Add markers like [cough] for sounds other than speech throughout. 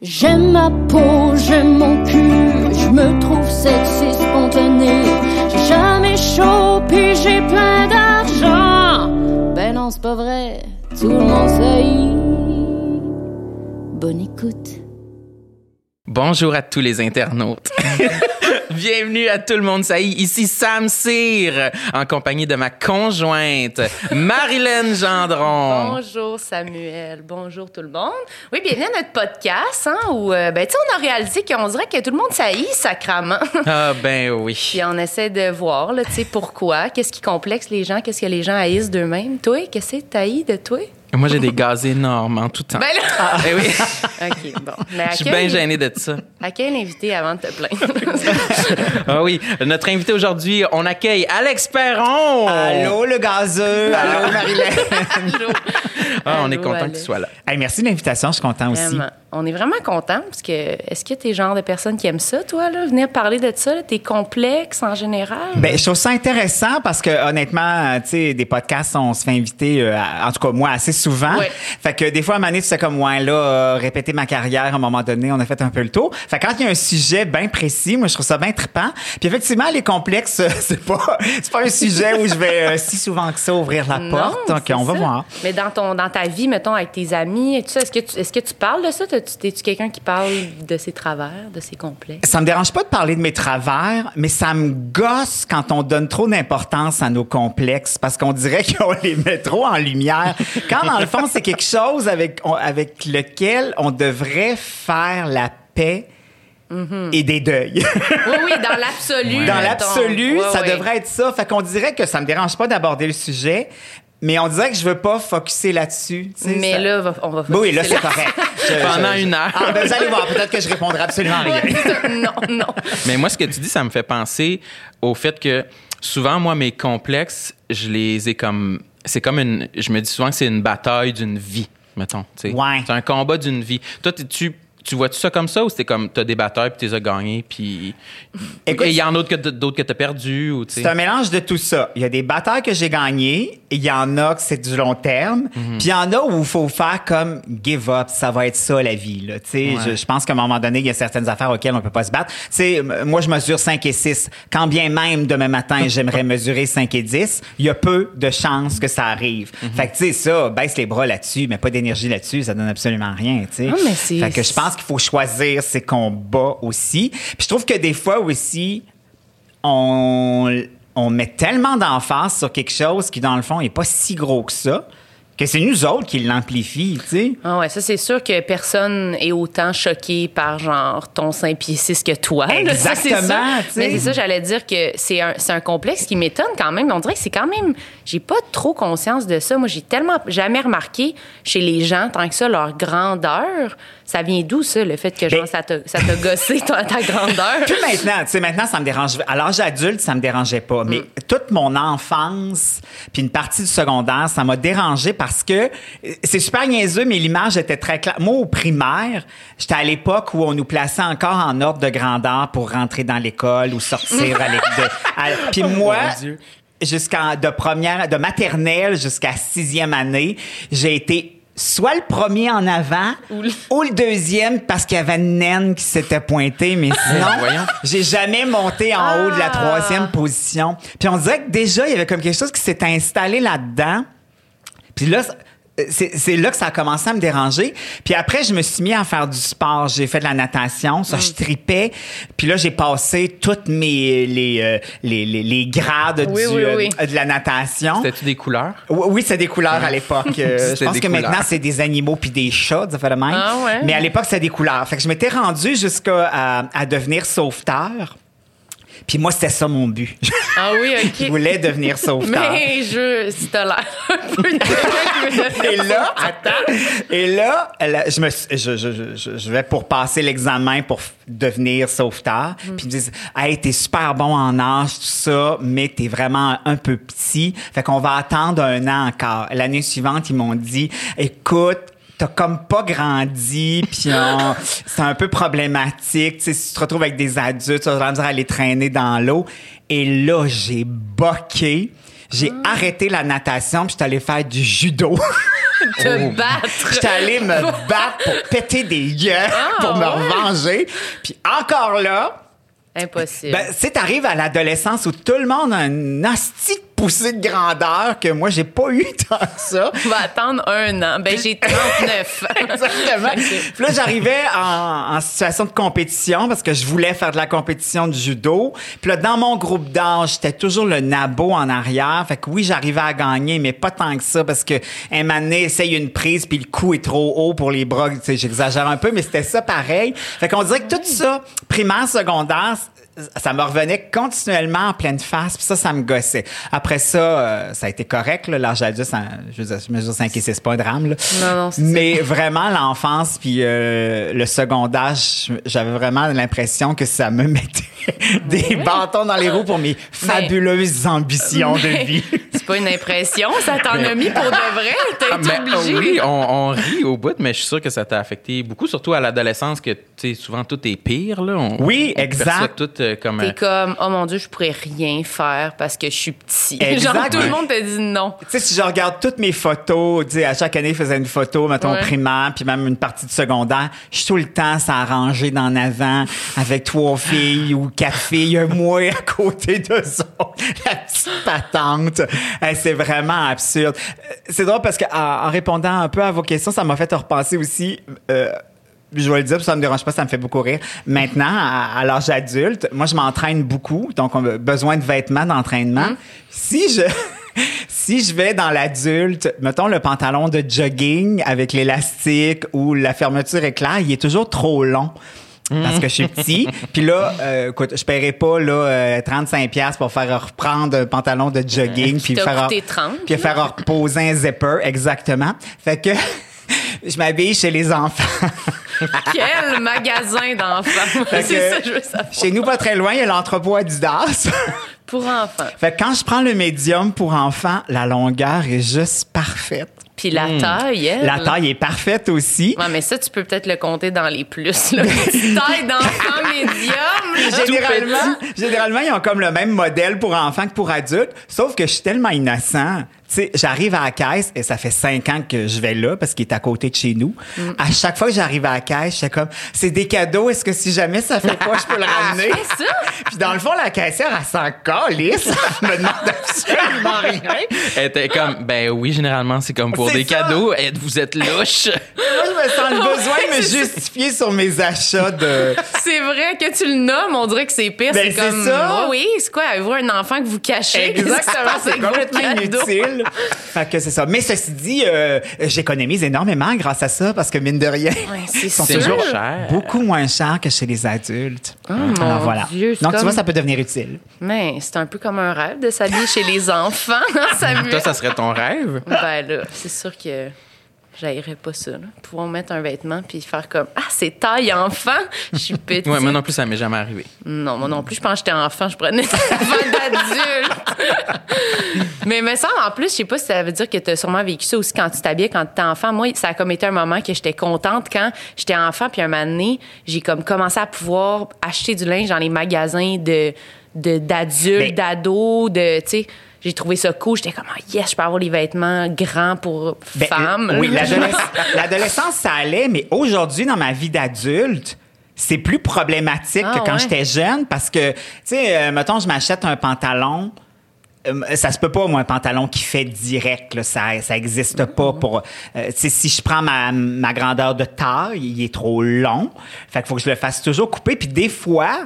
J'aime ma peau, j'aime mon cul, je me trouve sexy spontané. J'ai jamais chaud, j'ai plein d'argent. Ben non, c'est pas vrai, tout le monde sait. Bonne écoute. Bonjour à tous les internautes. [laughs] Bienvenue à tout le monde, ça y est, ici Sam Cyr, en compagnie de ma conjointe, Marilyn Gendron. Bonjour Samuel, bonjour tout le monde. Oui, bienvenue à notre podcast, hein, où euh, ben, tu sais, on a réalisé qu'on dirait que tout le monde saillit sacrament. Ah ben oui. [laughs] Puis on essaie de voir, là, tu sais, pourquoi, qu'est-ce qui complexe les gens, qu'est-ce que les gens haïssent d'eux-mêmes. Toi, qu'est-ce que t'haïs de toi? Moi, j'ai des gaz énormes en tout temps. Ben là! Eh oui, [laughs] OK, bon. Mais je suis bien gêné de ça. [laughs] Accueille l'invité avant de te plaindre. [laughs] Ah oui, notre invité aujourd'hui, on accueille Alex Perron. Allô, le gazeux. Allô, Marilyn. Ah, on est content Alex. que tu sois là. Hey, merci de l'invitation. Je suis content aussi. On est vraiment content parce que est-ce que t'es le genre de personne qui aime ça, toi, là, venir parler de ça, tes complexes en général? Ben, je trouve ça intéressant parce que honnêtement, tu sais, des podcasts, on se fait inviter, euh, à- en tout cas moi, assez souvent. Fait que des fois, à un moment donné, tu sais comme ouais, là, euh, répéter ma carrière, à un moment donné, on a fait un peu le tour. Fait que quand il y a un sujet bien précis, moi, je trouve ça bien trippant. Puis effectivement, les complexes, [laughs] c'est pas, c'est pas un sujet où je vais euh, si souvent que ça ouvrir la porte. Donc, on va voir. Mais dans ton dans ta vie, mettons, avec tes amis, et tout ça, est-ce que tu, est-ce que tu parles de ça? T'as- tu- T'es-tu quelqu'un qui parle de ses travers, de ses complexes? Ça me dérange pas de parler de mes travers, mais ça me gosse quand on donne trop d'importance à nos complexes parce qu'on dirait [laughs] qu'on les met trop en lumière. Quand dans le fond, c'est quelque chose avec, on- avec lequel on devrait faire la paix et des deuils. Oui, oui, dans [laughs] l'absolu. dans l'absolu, Ouais, ça ouais. devrait être ça. Fait qu'on dirait que ça me dérange pas d'aborder le sujet, mais on dirait que je veux pas focuser là-dessus. Mais ça- là, va- on va Oui, là, c'est correct. [laughs] Je- Pendant je- une heure. Ah, ben, vous allez voir, peut-être que je répondrai absolument à rien. non, non. [laughs] Mais moi, ce que tu dis, ça me fait penser au fait que souvent, moi, mes complexes, je les ai comme. C'est comme une. Je me dis souvent que c'est une bataille d'une vie, mettons. Ouais. C'est un combat d'une vie. Toi, t'es- tu. Tu vois-tu ça comme ça ou c'était comme t'as des batailles puis t'es as gagnés puis il y en a d'autres que t- d'autres que t'as perdu ou tu sais? C'est un mélange de tout ça. Il y a des batailles que j'ai gagnées, il y en a que c'est du long terme, Mhm. puis il y en a où il faut faire comme give up, ça va être ça la vie. Là. Tu sais, Ouais. Je, je pense qu'à un moment donné, il y a certaines affaires auxquelles on peut pas se battre. Tu sais, m- moi, je mesure 5 et 6. Quand bien même demain matin, [laughs] j'aimerais mesurer 5 et 10, il y a peu de chances que ça arrive. Mhm. Fait que tu sais, ça, baisse les bras là-dessus, mais pas d'énergie là-dessus, ça donne absolument rien. tu sais. Ah, mais c'est- Fait que je pense qu'il faut choisir ses combats aussi. Puis je trouve que des fois aussi, on, on met tellement d'emphase sur quelque chose qui, dans le fond, n'est pas si gros que ça, que c'est nous autres qui l'amplifient, tu sais. Ah ouais, ça c'est sûr que personne est autant choqué par genre ton 5 pieds 6 que toi. Ça, Exactement, sais. Mais c'est ça, j'allais dire que c'est un, c'est un complexe qui m'étonne quand même. On dirait que c'est quand même. J'ai pas trop conscience de ça. Moi, j'ai tellement jamais remarqué chez les gens, tant que ça, leur grandeur. Ça vient d'où, ça, le fait que genre, Ben- ça t'a ça t'a gossé ta, ta grandeur? Puis maintenant, tu sais, maintenant, ça me dérange. À l'âge adulte, ça me dérangeait pas. Mais toute mon enfance, puis une partie du secondaire, ça m'a dérangé parce que euh, c'est super niaiseux, mais l'image était très claire. Moi, au primaire, j'étais à l'époque où on nous plaçait encore en ordre de grandeur pour rentrer dans l'école ou sortir à l'école. Puis [laughs] moi, Dieu. jusqu'en de première, de maternelle jusqu'à sixième année, j'ai été soit le premier en avant ou le, deuxième parce qu'il y avait une naine qui s'était pointée, mais sinon, voyons. j'ai jamais monté en haut de la Ah. troisième position. Puis on dirait que déjà, il y avait comme quelque chose qui s'était installé là-dedans. Puis là, c'est c'est là que ça a commencé à me déranger. Puis après, je me suis mis à faire du sport. J'ai fait de la natation. Ça, Mm. je tripais. Puis là, j'ai passé toutes mes les, euh, les, les, les grades Oui, du, oui, euh, oui. de la natation. C'était-tu des couleurs? Oui, oui, c'est des couleurs à l'époque. Euh, [laughs] je C'était pense que maintenant, c'est des animaux puis des chats, ça fait de même. Ah ouais? Mais à l'époque, c'était des couleurs. Fait que je m'étais rendu jusqu'à à, à devenir sauveteur. Puis moi, c'était ça mon but. Ah oui, je OK. voulais devenir sauveteur. Mais je, si t'as l'air un peu [laughs] de Et là, attends. Et là, là, je, me, je, je, je, je vais pour passer l'examen pour devenir sauveteur. Puis ils me disent, hey, t'es super bon en âge, tout ça, mais t'es vraiment un peu petit. Fait qu'on va attendre un an encore. L'année suivante, ils m'ont dit, écoute, t'as comme pas grandi, puis [laughs] c'est un peu problématique. Si tu te retrouves avec des adultes, tu vas à les traîner dans l'eau. Et là, j'ai boqué. J'ai arrêté la natation, puis je suis allé faire du judo. [laughs] Te Oh. battre. J'étais allé me [laughs] battre pour péter des gueules, pour me Ah, ouais. revenger. Puis encore là, Impossible. ben, sais, t'arrives à l'adolescence où tout le monde a un asti de poussée de grandeur que moi, j'ai pas eu [laughs] tant que ça. On va attendre un an. Ben, j'ai [laughs] 39. Exactement. Puis là, j'arrivais en, en situation de compétition parce que je voulais faire de la compétition de judo. Puis là, dans mon groupe d'âge, j'étais toujours le nabo en arrière. Fait que oui, j'arrivais à gagner, mais pas tant que ça parce que un moment donné, essaye une prise puis le coup est trop haut pour les bras. Tu sais, j'exagère un peu, mais c'était ça pareil. Fait qu'on dirait que tout ça, primaire, secondaire, ça me revenait continuellement en pleine face, puis ça, ça me gossait. Après ça, euh, ça a été correct, là, l'âge adulte, ça- je veux dire, je mesure 5 et 6, pas un drame, là. Non, non, c'est Mais vraiment, l'enfance puis euh, le secondaire, j'avais vraiment l'impression que ça me mettait [laughs] des bâtons dans les roues pour mes fabuleuses ambitions de vie. Pas une impression, ça t'en a mis pour de vrai. T'as Ah, été mais, obligé. oui, on, on rit au bout, mais je suis sûr que ça t'a affecté beaucoup, surtout à l'adolescence, que tu sais, souvent tout est pire. Là. On, Oui, on exact. tout euh, comme. T'es euh, comme, oh mon Dieu, je pourrais rien faire parce que je suis petit. [laughs] Exact. Genre, tout le monde te dit non. Tu sais, si je regarde toutes mes photos, à chaque année, je faisais une photo, mettons, Ouais. primaire, puis même une partie de secondaire. Je suis tout le temps, ça rangé d'en avant, avec trois filles ou quatre filles, moi à côté d'eux autres. La petite patente. C'est vraiment absurde. C'est drôle parce que en, en répondant un peu à vos questions, ça m'a fait repenser aussi... euh, je vais le dire, ça me dérange pas, ça me fait beaucoup rire. Maintenant, à, à l'âge adulte, moi, je m'entraîne beaucoup, donc on a besoin de vêtements d'entraînement. Si je [laughs] si je vais dans l'adulte, mettons le pantalon de jogging avec l'élastique ou la fermeture éclair, il est toujours trop long. Parce que je suis petit. Puis là, euh, écoute, je paierai pas là, euh, 35$ piastres pour faire reprendre un pantalon de jogging. puis t'a faire coûté 30, Puis faire reposer un zipper, exactement. Fait que [laughs] je m'habille chez les enfants. [laughs] Quel magasin d'enfants. C'est ça que je veux savoir. Chez nous, pas très loin, il y a l'entrepôt Adidas. Pour enfants. fait que quand je prends le médium pour enfants, la longueur est juste parfaite. Puis la taille, elle. Hmm. La taille est parfaite aussi. Ouais, mais ça, tu peux peut-être le compter dans les plus. Là. [laughs] Taille d'enfant médium. Généralement, généralement, ils ont comme le même modèle pour enfants que pour adultes, sauf que je suis tellement innocent. Tu sais, j'arrive à la caisse et ça fait cinq ans que je vais là parce qu'il est à côté de chez nous. Mm. À chaque fois que j'arrive à la caisse, je suis comme, c'est des cadeaux, est-ce que si jamais ça fait pas, je peux le [laughs] ramener? C'est ça? Puis dans le fond, la caissière, elle s'en calisse. [laughs] Elle me demande absolument rien. Elle était comme, ben oui, généralement, c'est comme pour des ça. cadeaux. Et vous êtes louche? [laughs] Moi, je me sens le besoin de me justifier sur mes achats de... C'est vrai que tu le nommes, on dirait que c'est pire. Ben, c'est comme, ça. Oh oui, c'est quoi? Avez-vous un enfant que vous cachez? Exactement, c'est complètement cadeaux. Fait que c'est ça. Mais ceci dit, euh, j'économise énormément grâce à ça parce que mine de rien, Ouais, c'est ils sont toujours cher. beaucoup moins chers que chez les adultes. mon Alors voilà. Dieu, Donc tu vois, ça peut devenir utile. Mais c'est un peu comme un rêve de s'habiller chez les [laughs] enfants, hein? Toi, ça serait ton rêve? Ben là, c'est sûr que j'haïrais pas ça. Là. Pouvoir mettre un vêtement puis faire comme Ah, c'est taille enfant. Je suis [laughs] petite. Ouais, moi non plus, ça m'est jamais arrivé. Non, moi non plus. Je pense que j'étais enfant, je prenais enfants d'adulte. [laughs] Mais me semble, en plus, je sais pas si ça veut dire que tu as sûrement vécu ça aussi quand tu t'habillais quand tu étais enfant. Moi, ça a comme été un moment que j'étais contente quand j'étais enfant. Puis un moment donné, j'ai comme commencé à pouvoir acheter du linge dans les magasins de de- d'adultes, Mais- d'ados, de, tu sais... J'ai trouvé ça cool. J'étais comme, Ah, yes, je peux avoir les vêtements grands pour Ben, femmes. Oui, [laughs] l'adolescence, ça allait, mais aujourd'hui, dans ma vie d'adulte, c'est plus problématique Ah, que quand ouais. j'étais jeune parce que, tu sais, euh, mettons, je m'achète un pantalon. euh, ça se peut pas, moi, un pantalon qui fait direct, là, ça, ça existe pas pour. euh, si je prends ma, ma grandeur de taille, il est trop long. Fait qu'il faut que je le fasse toujours couper. Puis des fois,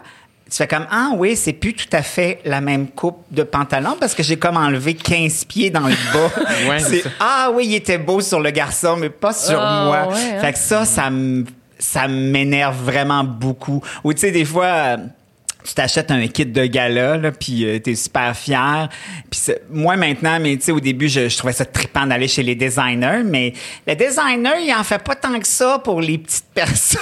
tu fais comme ah oui, c'est plus tout à fait la même coupe de pantalon parce que j'ai comme enlevé 15 pieds dans le bas. [laughs] Ouais, c'est ah oui, il était beau sur le garçon, mais pas sur Ah, moi. ouais, hein. Fait que ça, ça me ça m'énerve vraiment beaucoup. Ou tu sais, des fois. Tu t'achètes un kit de gala, là, puis euh, t'es super fier. Puis moi maintenant, mais tu sais, au début, je, je trouvais ça trippant d'aller chez les designers, mais le designer, il en fait pas tant que ça pour les petites [laughs] personnes.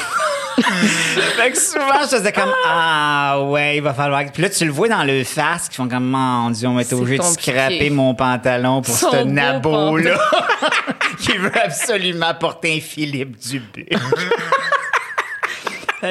fait que souvent, je faisais comme ah ouais, il va falloir. Puis là, tu le vois dans le face, qui font comme mon Dieu, on va être C'est obligé de scraper mon pantalon pour Son ce nabo là, [laughs] qui veut absolument porter un Philippe Dubé.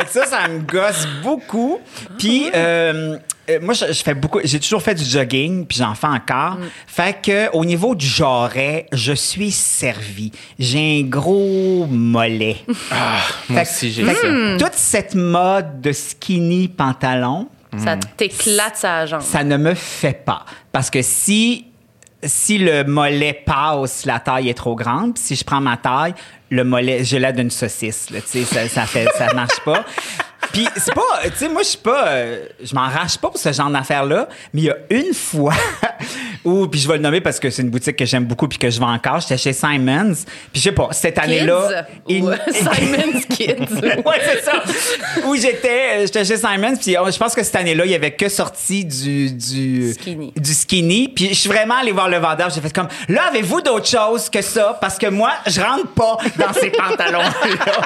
Ça, ça me gosse beaucoup. Puis, euh, euh, moi, je, je fais beaucoup. J'ai toujours fait du jogging, puis j'en fais encore. Fait que au niveau du jarret, je suis servi. J'ai un gros mollet. [laughs] Ah, moi Fait aussi, j'ai ça. Toute cette mode de skinny pantalon, Ça t'éclate sa jambe. ça ne me fait pas. Parce que si, si le mollet passe, la taille est trop grande. Puis si je prends ma taille, le mollet, j'ai l'air d'une saucisse. Là, ça, ça fait, ça marche pas. Puis c'est pas, tu sais, moi je suis pas, euh, je m'enrage pas pour ce genre d'affaires-là. Mais il y a une fois [laughs] où, puis je vais le nommer parce que c'est une boutique que j'aime beaucoup puis que je vends encore. J'étais chez Simons. Puis je sais pas, cette année-là, ou [laughs] Simon's Kids? [laughs] ouais, c'est ça. Où j'étais, euh, j'étais chez Simons, puis euh, je pense que cette année-là, il y avait que sorti du du Skinny. du skinny. Puis je suis vraiment allé voir le vendeur, j'ai fait comme là, avez-vous d'autres choses que ça Parce que moi, je rentre pas dans ces pantalons là.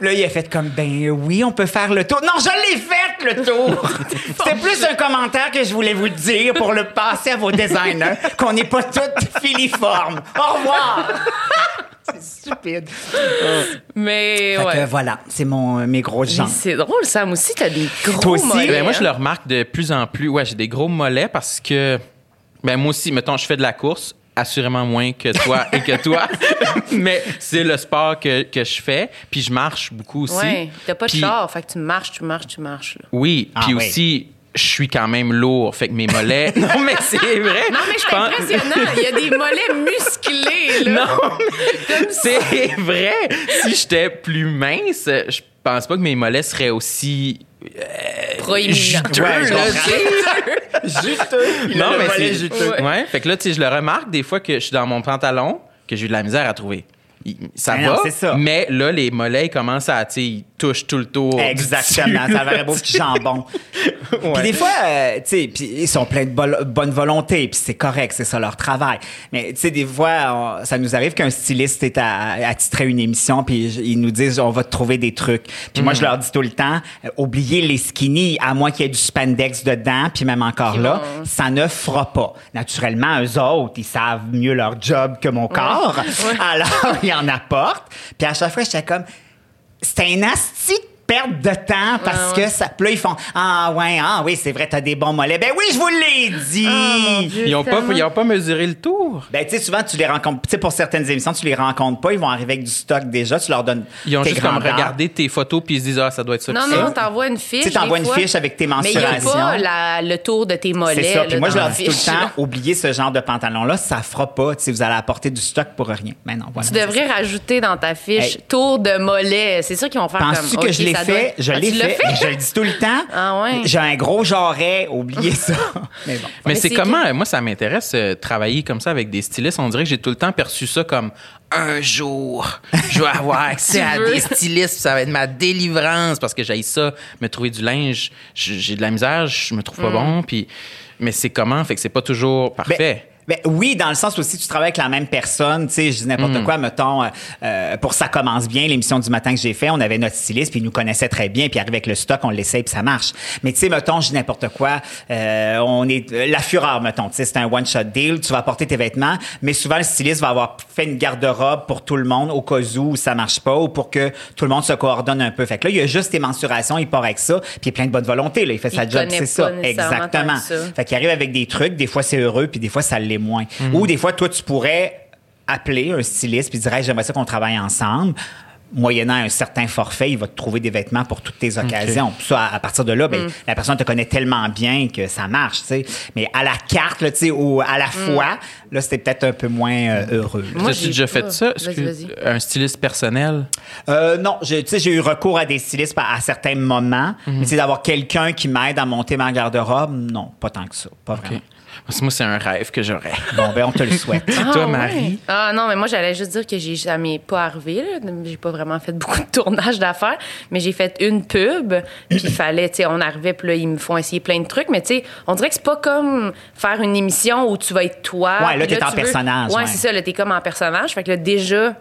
Là, il a fait comme, ben oui, on peut faire le tour. Non, je l'ai fait, le tour. [laughs] C'était plus un commentaire que je voulais vous dire pour le passer à vos designers, [laughs] qu'on n'est pas toutes filiformes. Au revoir. [laughs] C'est stupide. Mais Fait que voilà, c'est mon, mes grosses Mais jambes. C'est drôle, Sam aussi, t'as des gros Toi aussi? mollets, Ben, moi, je hein. le remarque de plus en plus. Ouais, j'ai des gros mollets parce que, ben, moi aussi, mettons, je fais de la course, assurément moins que toi et que toi, [laughs] mais c'est le sport que, que je fais, puis je marche beaucoup aussi. Ouais, t'as pas de Puis- char, fait que tu marches, tu marches, tu marches. là. Oui, Ah puis oui. aussi, je suis quand même lourd, fait que mes mollets. [laughs] non, mais c'est vrai. Non, mais Je c'est pense- impressionnant. Il y a des mollets musclés, [laughs] là. Non, c'est vrai. Si j'étais plus mince, je pense pas que mes mollets seraient aussi Proéminents. juteux. Ouais, là, juteux. Non, mais c'est juteux. Ouais. Fait que là, tu sais, je le remarque des fois que je suis dans mon pantalon, que j'ai eu de la misère à trouver. Il- Ça Ben va, non, c'est ça. mais là, les mollets ils commencent à, tu touchent tout le tour. Exactement, ça va beau petit jambon. [laughs] Puis des fois, euh, tu sais, ils sont pleins de bol- bonne volonté, puis c'est correct, c'est ça leur travail. Mais tu sais, des fois, on- ça nous arrive qu'un styliste est à, à titrer une émission, puis ils nous disent, on va te trouver des trucs. Puis moi, je leur dis tout le temps, euh, oubliez les skinny, à moins qu'il y ait du spandex dedans, puis même encore là, ça ne fera pas. Naturellement, eux autres, ils savent mieux leur job que mon corps. [laughs] Alors, ils en apportent. Puis à chaque fois, j'étais comme, c'est un asti perte de temps parce que ça. Puis là, ils font Ah, ouais, ah, oui, c'est vrai, t'as des bons mollets. Ben oui, je vous l'ai dit. Ah, Dieu. Ils ont pas, ils ont pas mesuré le tour. ben, tu sais, souvent, tu les rencontres. Tu sais, pour certaines émissions, tu les rencontres pas. Ils vont arriver avec du stock déjà. Tu leur donnes. Ils ont tes juste comme regardé tes photos puis ils se disent ah ça doit être ça. Non, non, t'envoies une fiche. Tu sais, t'envoies une fois, fiche avec tes Mais il a mensurations. pas la- le tour de tes mollets. C'est ça. Puis moi, je leur dis tout le temps, oubliez ce genre de pantalon-là, ça fera pas. Tu sais, vous allez apporter du stock pour rien. Mais non, voilà. Tu devrais rajouter dans ta fiche Hey. tour de mollet. C'est sûr qu'ils vont faire Penses-tu comme. que OK, je l'ai ça fait? doit- Je Ah, l'ai fait. Je le dis tout le temps. [laughs] Ah ouais. J'ai un gros jarret. Oubliez ça. [laughs] Mais bon. Mais Mais c'est comment, moi, ça m'intéresse, euh, travailler comme ça avec des stylistes. On dirait que j'ai tout le temps perçu ça comme un jour, je vais avoir [laughs] accès à des stylistes, ça va être ma délivrance parce que j'ai ça, me trouver du linge. J'ai de la misère, je me trouve pas bon, puis. Mais c'est comment? Fait que c'est pas toujours parfait. Ben, ben oui, dans le sens où si tu travailles avec la même personne, tu sais, je dis n'importe Mm. quoi, mettons, euh, euh, pour ça commence bien, l'émission du matin que j'ai fait, on avait notre styliste, puis il nous connaissait très bien, puis arrive avec le stock, on l'essaye, puis ça marche. Mais tu sais, mettons, je dis n'importe quoi, euh, on est euh, la fureur, mettons, tu sais, c'est un one shot deal, tu vas apporter tes vêtements, mais souvent le styliste va avoir fait une garde-robe pour tout le monde au cas où ça marche pas ou pour que tout le monde se coordonne un peu. Fait que là, il y a juste tes mensurations, il part avec ça, puis il est plein de bonne volonté, là, il fait sa job, c'est ça, exactement. ça. Fait qu'il arrive avec des trucs, des fois c'est heureux, puis des fois ça l'est moins. Ou des fois, toi, tu pourrais appeler un styliste puis dire Hey, j'aimerais ça qu'on travaille ensemble. Moyennant un certain forfait, il va te trouver des vêtements pour toutes tes occasions. Puis ça, à, à partir de là, ben, la personne te connaît tellement bien que ça marche, tu sais. Mais à la carte, là, tu sais, ou à la fois, là, c'était peut-être un peu moins euh, heureux. là. Moi, j'ai déjà fait ça? Un styliste personnel? Euh, non, j'ai- tu sais, j'ai eu recours à des stylistes à, à certains moments. Mais tu sais, d'avoir quelqu'un qui m'aide à monter ma garde-robe, non, pas tant que ça. Pas vraiment. OK. Parce que moi, c'est un rêve que j'aurais. Bon, ben, on te le souhaite. Ah, Toi, ouais. Marie? Ah non, mais moi, j'allais juste dire que j'ai jamais pas arrivé. là. J'ai pas vraiment fait [laughs] beaucoup de tournage d'affaires, mais j'ai fait une pub. Puis il fallait, tu sais, on arrivait, puis là, ils me font essayer plein de trucs. Mais tu sais, on dirait que c'est pas comme faire une émission où tu vas être toi. Ouais, là, t'es en tu veux- personnage, Ouais, ouais. c'est ça, là, t'es comme en personnage. Fait que là, déjà.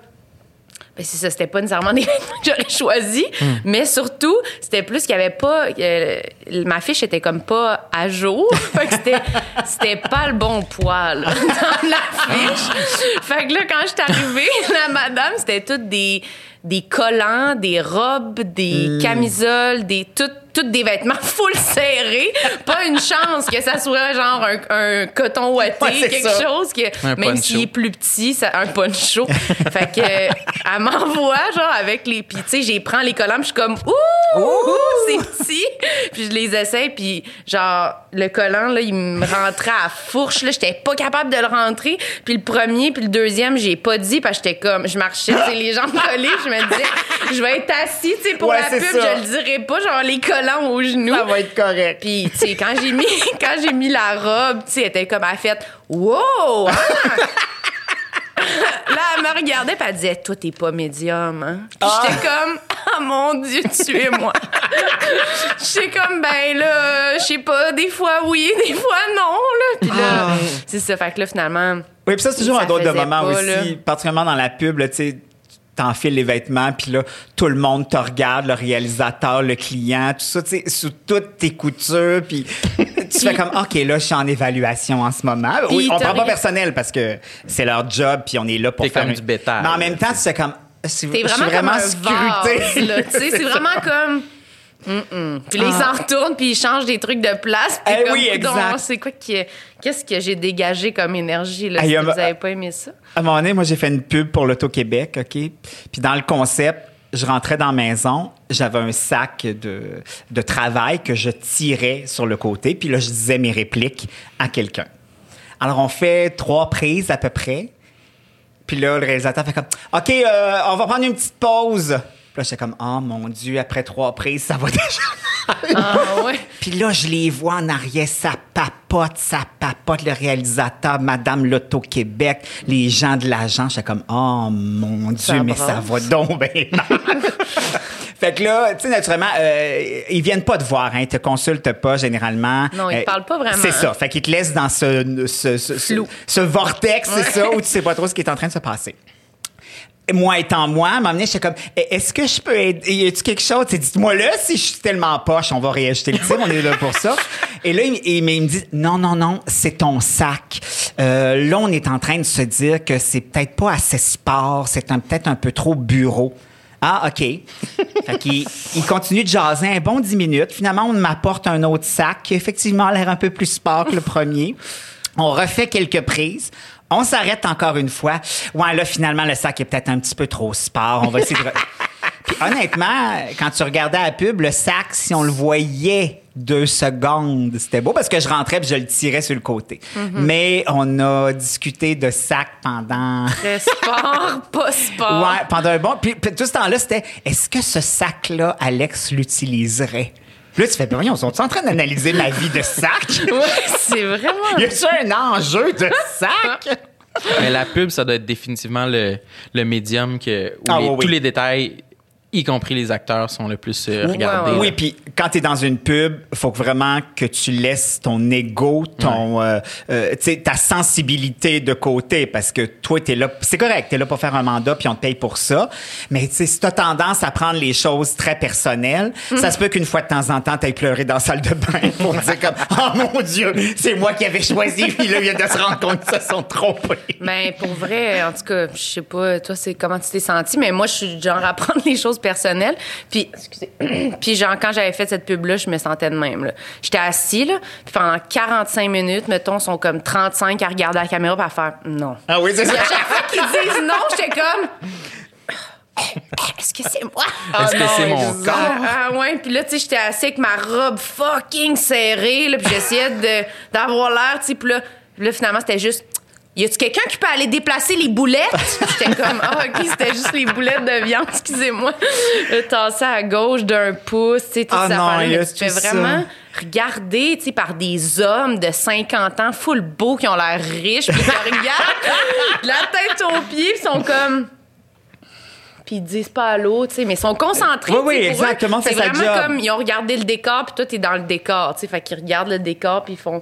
Ben c'est ça, c'était pas nécessairement [laughs] des vêtements que j'aurais choisi, Hmm. mais surtout, c'était plus qu'il y avait pas. euh, ma fiche était comme pas à jour. [laughs] fait que c'était, c'était pas le bon poil [laughs] dans la fiche. fait que là, quand je suis arrivée, la madame, c'était toutes des, des collants, des robes, des Hmm. camisoles, des. Tout, toutes des vêtements [laughs] full serrés. Pas une chance que ça soit genre un, un coton ouaté, Ouais, quelque ça. chose que, Un même s'il est plus petit, ça, un poncho. [laughs] fait que, euh, elle m'envoie, genre, avec les. Puis, tu sais, j'ai prends les collants, je suis comme, ouh, ouh, c'est petit. puis je les essaie, puis, genre, le collant, là, il me rentrait à fourche, là. J'étais pas capable de le rentrer. Puis le premier, puis le deuxième, j'ai pas dit, parce que j'étais comme, je marchais, les jambes collées, je me disais, je vais être assis, tu sais, pour Ouais, la pub, ça. je le dirais pas, genre, les collants aux genoux. Ça va être correct. Puis, tu sais, quand j'ai mis, [laughs] quand j'ai mis la robe, tu sais, elle était comme, a fait, wow! hein? [laughs] Là, elle me regardait, puis elle disait, toi, t'es pas médium, hein? Puis j'étais comme, ah [laughs] mon Dieu, tuez-moi. j'étais comme, ben là, je sais pas, des fois oui, des fois non, là. Puis là, c'est ça, fait que là, finalement, Oui, puis ça, c'est toujours un drôle de moment pas, aussi, là. particulièrement dans la pub, là, tu sais, t'enfiles les vêtements, puis là, tout le monde te regarde, le réalisateur, le client, tout ça, tu sais, sous toutes tes coutures, puis [laughs] tu fais comme, OK, là, je suis en évaluation en ce moment. Oui, on prend pas personnel parce que c'est leur job, puis on est là pour faire comme une- du bétail. Mais en même temps, tu fais comme, c'est- suis vraiment, comme un scruté. c'est vraiment [laughs] comme... Puis là, ils s'en retournent, puis ils changent des trucs de place. Puis Ah. Eh comme, oui. C'est quoi qui... Qu'est-ce que j'ai dégagé comme énergie, là, Ah, si a- vous avez pas aimé ça? À un moment donné, moi, j'ai fait une pub pour l'Auto-Québec, OK? Puis dans le concept, je rentrais dans la maison, j'avais un sac de, de travail que je tirais sur le côté, puis là, je disais mes répliques à quelqu'un. Alors, on fait trois prises à peu près. Puis là, le réalisateur fait comme OK, euh, on va prendre une petite pause. Là, j'étais comme Oh mon Dieu, après trois prises, ça va [laughs] déjà. Ah, ouais. Puis là, je les vois en arrière, ça papote, ça papote, le réalisateur, Madame Loto-Québec, les gens de l'agence. J'étais comme, oh mon Dieu, Ça mais brasse. ça va donc mal. [laughs] fait que là, tu sais, naturellement, euh, ils viennent pas te voir, hein, ils te consultent pas généralement. Non, ils Euh, parlent pas vraiment. C'est ça. Fait qu'ils te laissent dans ce, ce, ce, ce- Flou. ce vortex, c'est ça, où tu sais pas trop ce qui est en train de se passer moi étant moi, à donné, j'étais comme, Eh, est-ce que je peux aider? Y a-tu quelque chose? Dites-moi là, si je suis tellement poche, on va réajuster le tir, on est là pour ça. Et là, il, il- mais il me dit, non, non, non, c'est ton sac. Euh, là, on est en train de se dire que c'est peut-être pas assez sport, c'est peut-être un peu trop bureau. Ah, OK. fait qu'il il continue de jaser un bon 10 minutes. Finalement, on m'apporte un autre sac qui, effectivement, a l'air un peu plus sport que le premier. On refait quelques prises. On s'arrête encore une fois. Ouais, là, finalement, le sac est peut-être un petit peu trop sport. On va essayer de... [laughs] Puis honnêtement, quand tu regardais la pub, le sac, si on le voyait deux secondes, c'était beau parce que je rentrais puis je le tirais sur le côté. Mais on a discuté de sac pendant... [laughs] Très sport, pas sport. Ouais, pendant un bon... Puis, puis tout ce temps-là, c'était, est-ce que ce sac-là, Alex l'utiliserait? Puis là, tu fais, ben voyons, sont en train d'analyser ma vie de sac? [laughs] Ouais, c'est vraiment. Y a-tu un enjeu de sac? Mais la pub, ça doit être définitivement le, le médium que, où Ah, les- oui, oui. tous les détails, y compris les acteurs, sont le plus euh, Ouais, regardés. ouais, Oui, puis quand tu es dans une pub, faut que vraiment que tu laisses ton ego, ton, euh, euh, tu sais, ta sensibilité de côté parce que toi, tu es là. C'est correct, tu es là pour faire un mandat puis on te paye pour ça. Mais tu sais, si tu as tendance à prendre les choses très personnelles, ça se peut qu'une fois de temps en temps, tu pleuré dans la salle de bain [laughs] pour dire comme Oh mon Dieu, c'est moi qui avais choisi. [laughs] Puis là, il vient de se rendre compte qu'ils se sont trompés. Ben, pour vrai, en tout cas, je sais pas, toi, c'est comment tu t'es senti, mais moi, je suis du genre à prendre les choses personnelles. Puis, excusez, [clears throat] puis genre, quand j'avais fait cette pub-là, je me sentais de même. J'étais assis, là, puis pendant 45 minutes, mettons, sont comme 35 à regarder la caméra puis à faire non. Ah oui, c'est ça. Puis à chaque fois qu'ils disent non, j'étais comme. Est-ce que c'est moi? Est-ce que c'est mon exact. Ah ouais, puis là, tu sais, j'étais assis avec ma robe fucking serrée, là, puis j'essayais d'avoir l'air, tu sais, puis là, puis là, finalement, c'était juste... Y a-tu quelqu'un qui peut aller déplacer les boulettes? [laughs] J'étais comme, ah, OK, c'était juste les boulettes de viande, excusez-moi. Le tasser à gauche d'un pouce, tu sais, toutes Ah ces non, affaires-là. y a tu fais tout ça? vraiment regarder, tu sais, par des hommes de 50 ans, full beaux, qui ont l'air riches, puis qui [laughs] regardent la tête aux pieds, puis sont comme puis ils disent pas allô, tu sais, mais ils sont concentrés. Oui, oui, exactement, C'est vraiment job. comme ils ont regardé le décor, puis toi, t'es dans le décor, tu sais, fait qu'ils regardent le décor, puis ils font.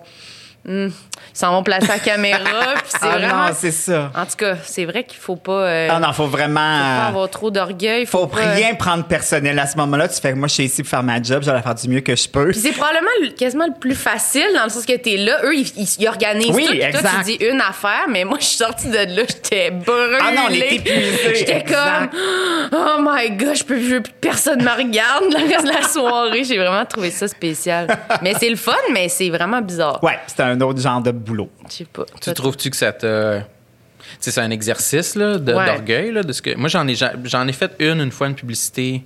Ils s'en vont placer la caméra. [laughs] c'est Ah vraiment. non, c'est ça. en tout cas, c'est vrai qu'il faut pas, euh, Ah non, faut vraiment. pas euh, avoir trop d'orgueil. faut pas- rien prendre personnel à ce moment-là. Tu fais que moi, je suis ici pour faire ma job, je vais la faire du mieux que je peux. C'est probablement le- quasiment le plus facile dans le sens que t'es là. Eux, ils, ils- organisent Oui, tout. Toi, tu dis une affaire, mais moi, je suis sortie de là, j'étais brûlée. Ah non, on est épuisés, J'étais comme, oh my god, je peux plus, personne me regarde le reste de la soirée. J'ai vraiment trouvé ça spécial. [laughs] mais c'est le fun, mais c'est vraiment bizarre. Ouais, c'est un autre genre de boulot. Je sais pas. Tu trouves-tu que ça te. Tu sais, c'est un exercice là, de- Ouais. d'orgueil. là, de ce que... Moi, j'en ai, j'en ai fait une, une fois, une publicité.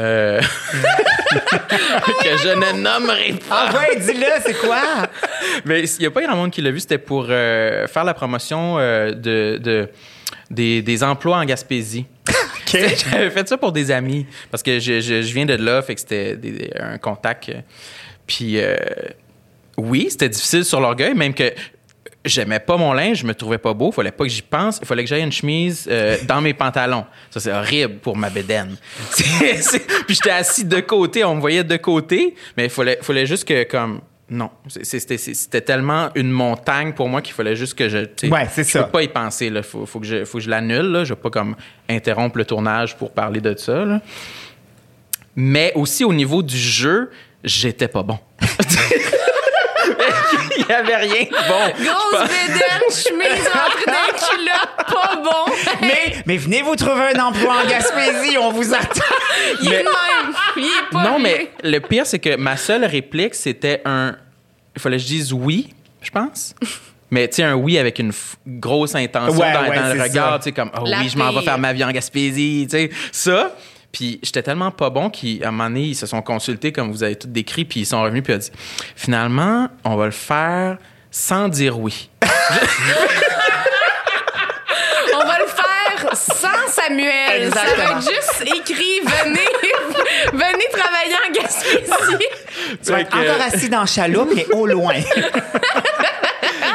euh, [laughs] que je ne nommerai pas. Ah ouais, dis-le, c'est quoi? Mais il n'y a pas grand monde qui l'a vu. C'était pour euh, faire la promotion euh, de, de- des, des emplois en Gaspésie. [laughs] J'avais fait ça pour des amis parce que je, je- je viens de là, fait que c'était des- un contact. euh, Puis euh, oui, c'était difficile sur l'orgueil, même que j'aimais pas mon linge, je me trouvais pas beau, fallait pas que j'y pense, il fallait que j'aille une chemise euh, [laughs] dans mes pantalons. Ça c'est horrible pour ma bédaine. [laughs] C'est- c'est- Puis j'étais assis de côté, on me voyait de côté, mais il fallait, fallait juste que comme non, c'était c'était tellement une montagne pour moi qu'il fallait juste que je. Ouais, c'est je ça. peux pas y penser. Là. Faut, faut que je, faut que je l'annule. Là. Je vais pas comme interrompre le tournage pour parler de ça. là. Mais aussi au niveau du jeu, j'étais pas bon. [laughs] [laughs] Il y avait rien de bon. Grosse bédaine, chemise les culottes, pas bon. Mais, mais venez vous trouver un emploi en Gaspésie, on vous attend. Il est Mais- de même. Il est pas Non, mais le pire, c'est que ma seule réplique, c'était un. Il fallait que je dise oui, je pense. Mais tu sais, un oui avec une f- grosse intention Ouais, dans, ouais, dans le regard, tu sais, comme oh La oui, je m'en vais faire ma vie en Gaspésie, tu sais, ça. Puis j'étais tellement pas bon qu'à un moment donné, ils se sont consultés, comme vous avez tout décrit, puis ils sont revenus, puis ils ont dit finalement, on va le faire sans dire oui. [laughs] On va le faire sans Samuel. Ça va être juste écrit venez, [laughs] venez travailler en Gaspésie. Tu vas être encore assis dans le chaloupe, mais au loin. [laughs]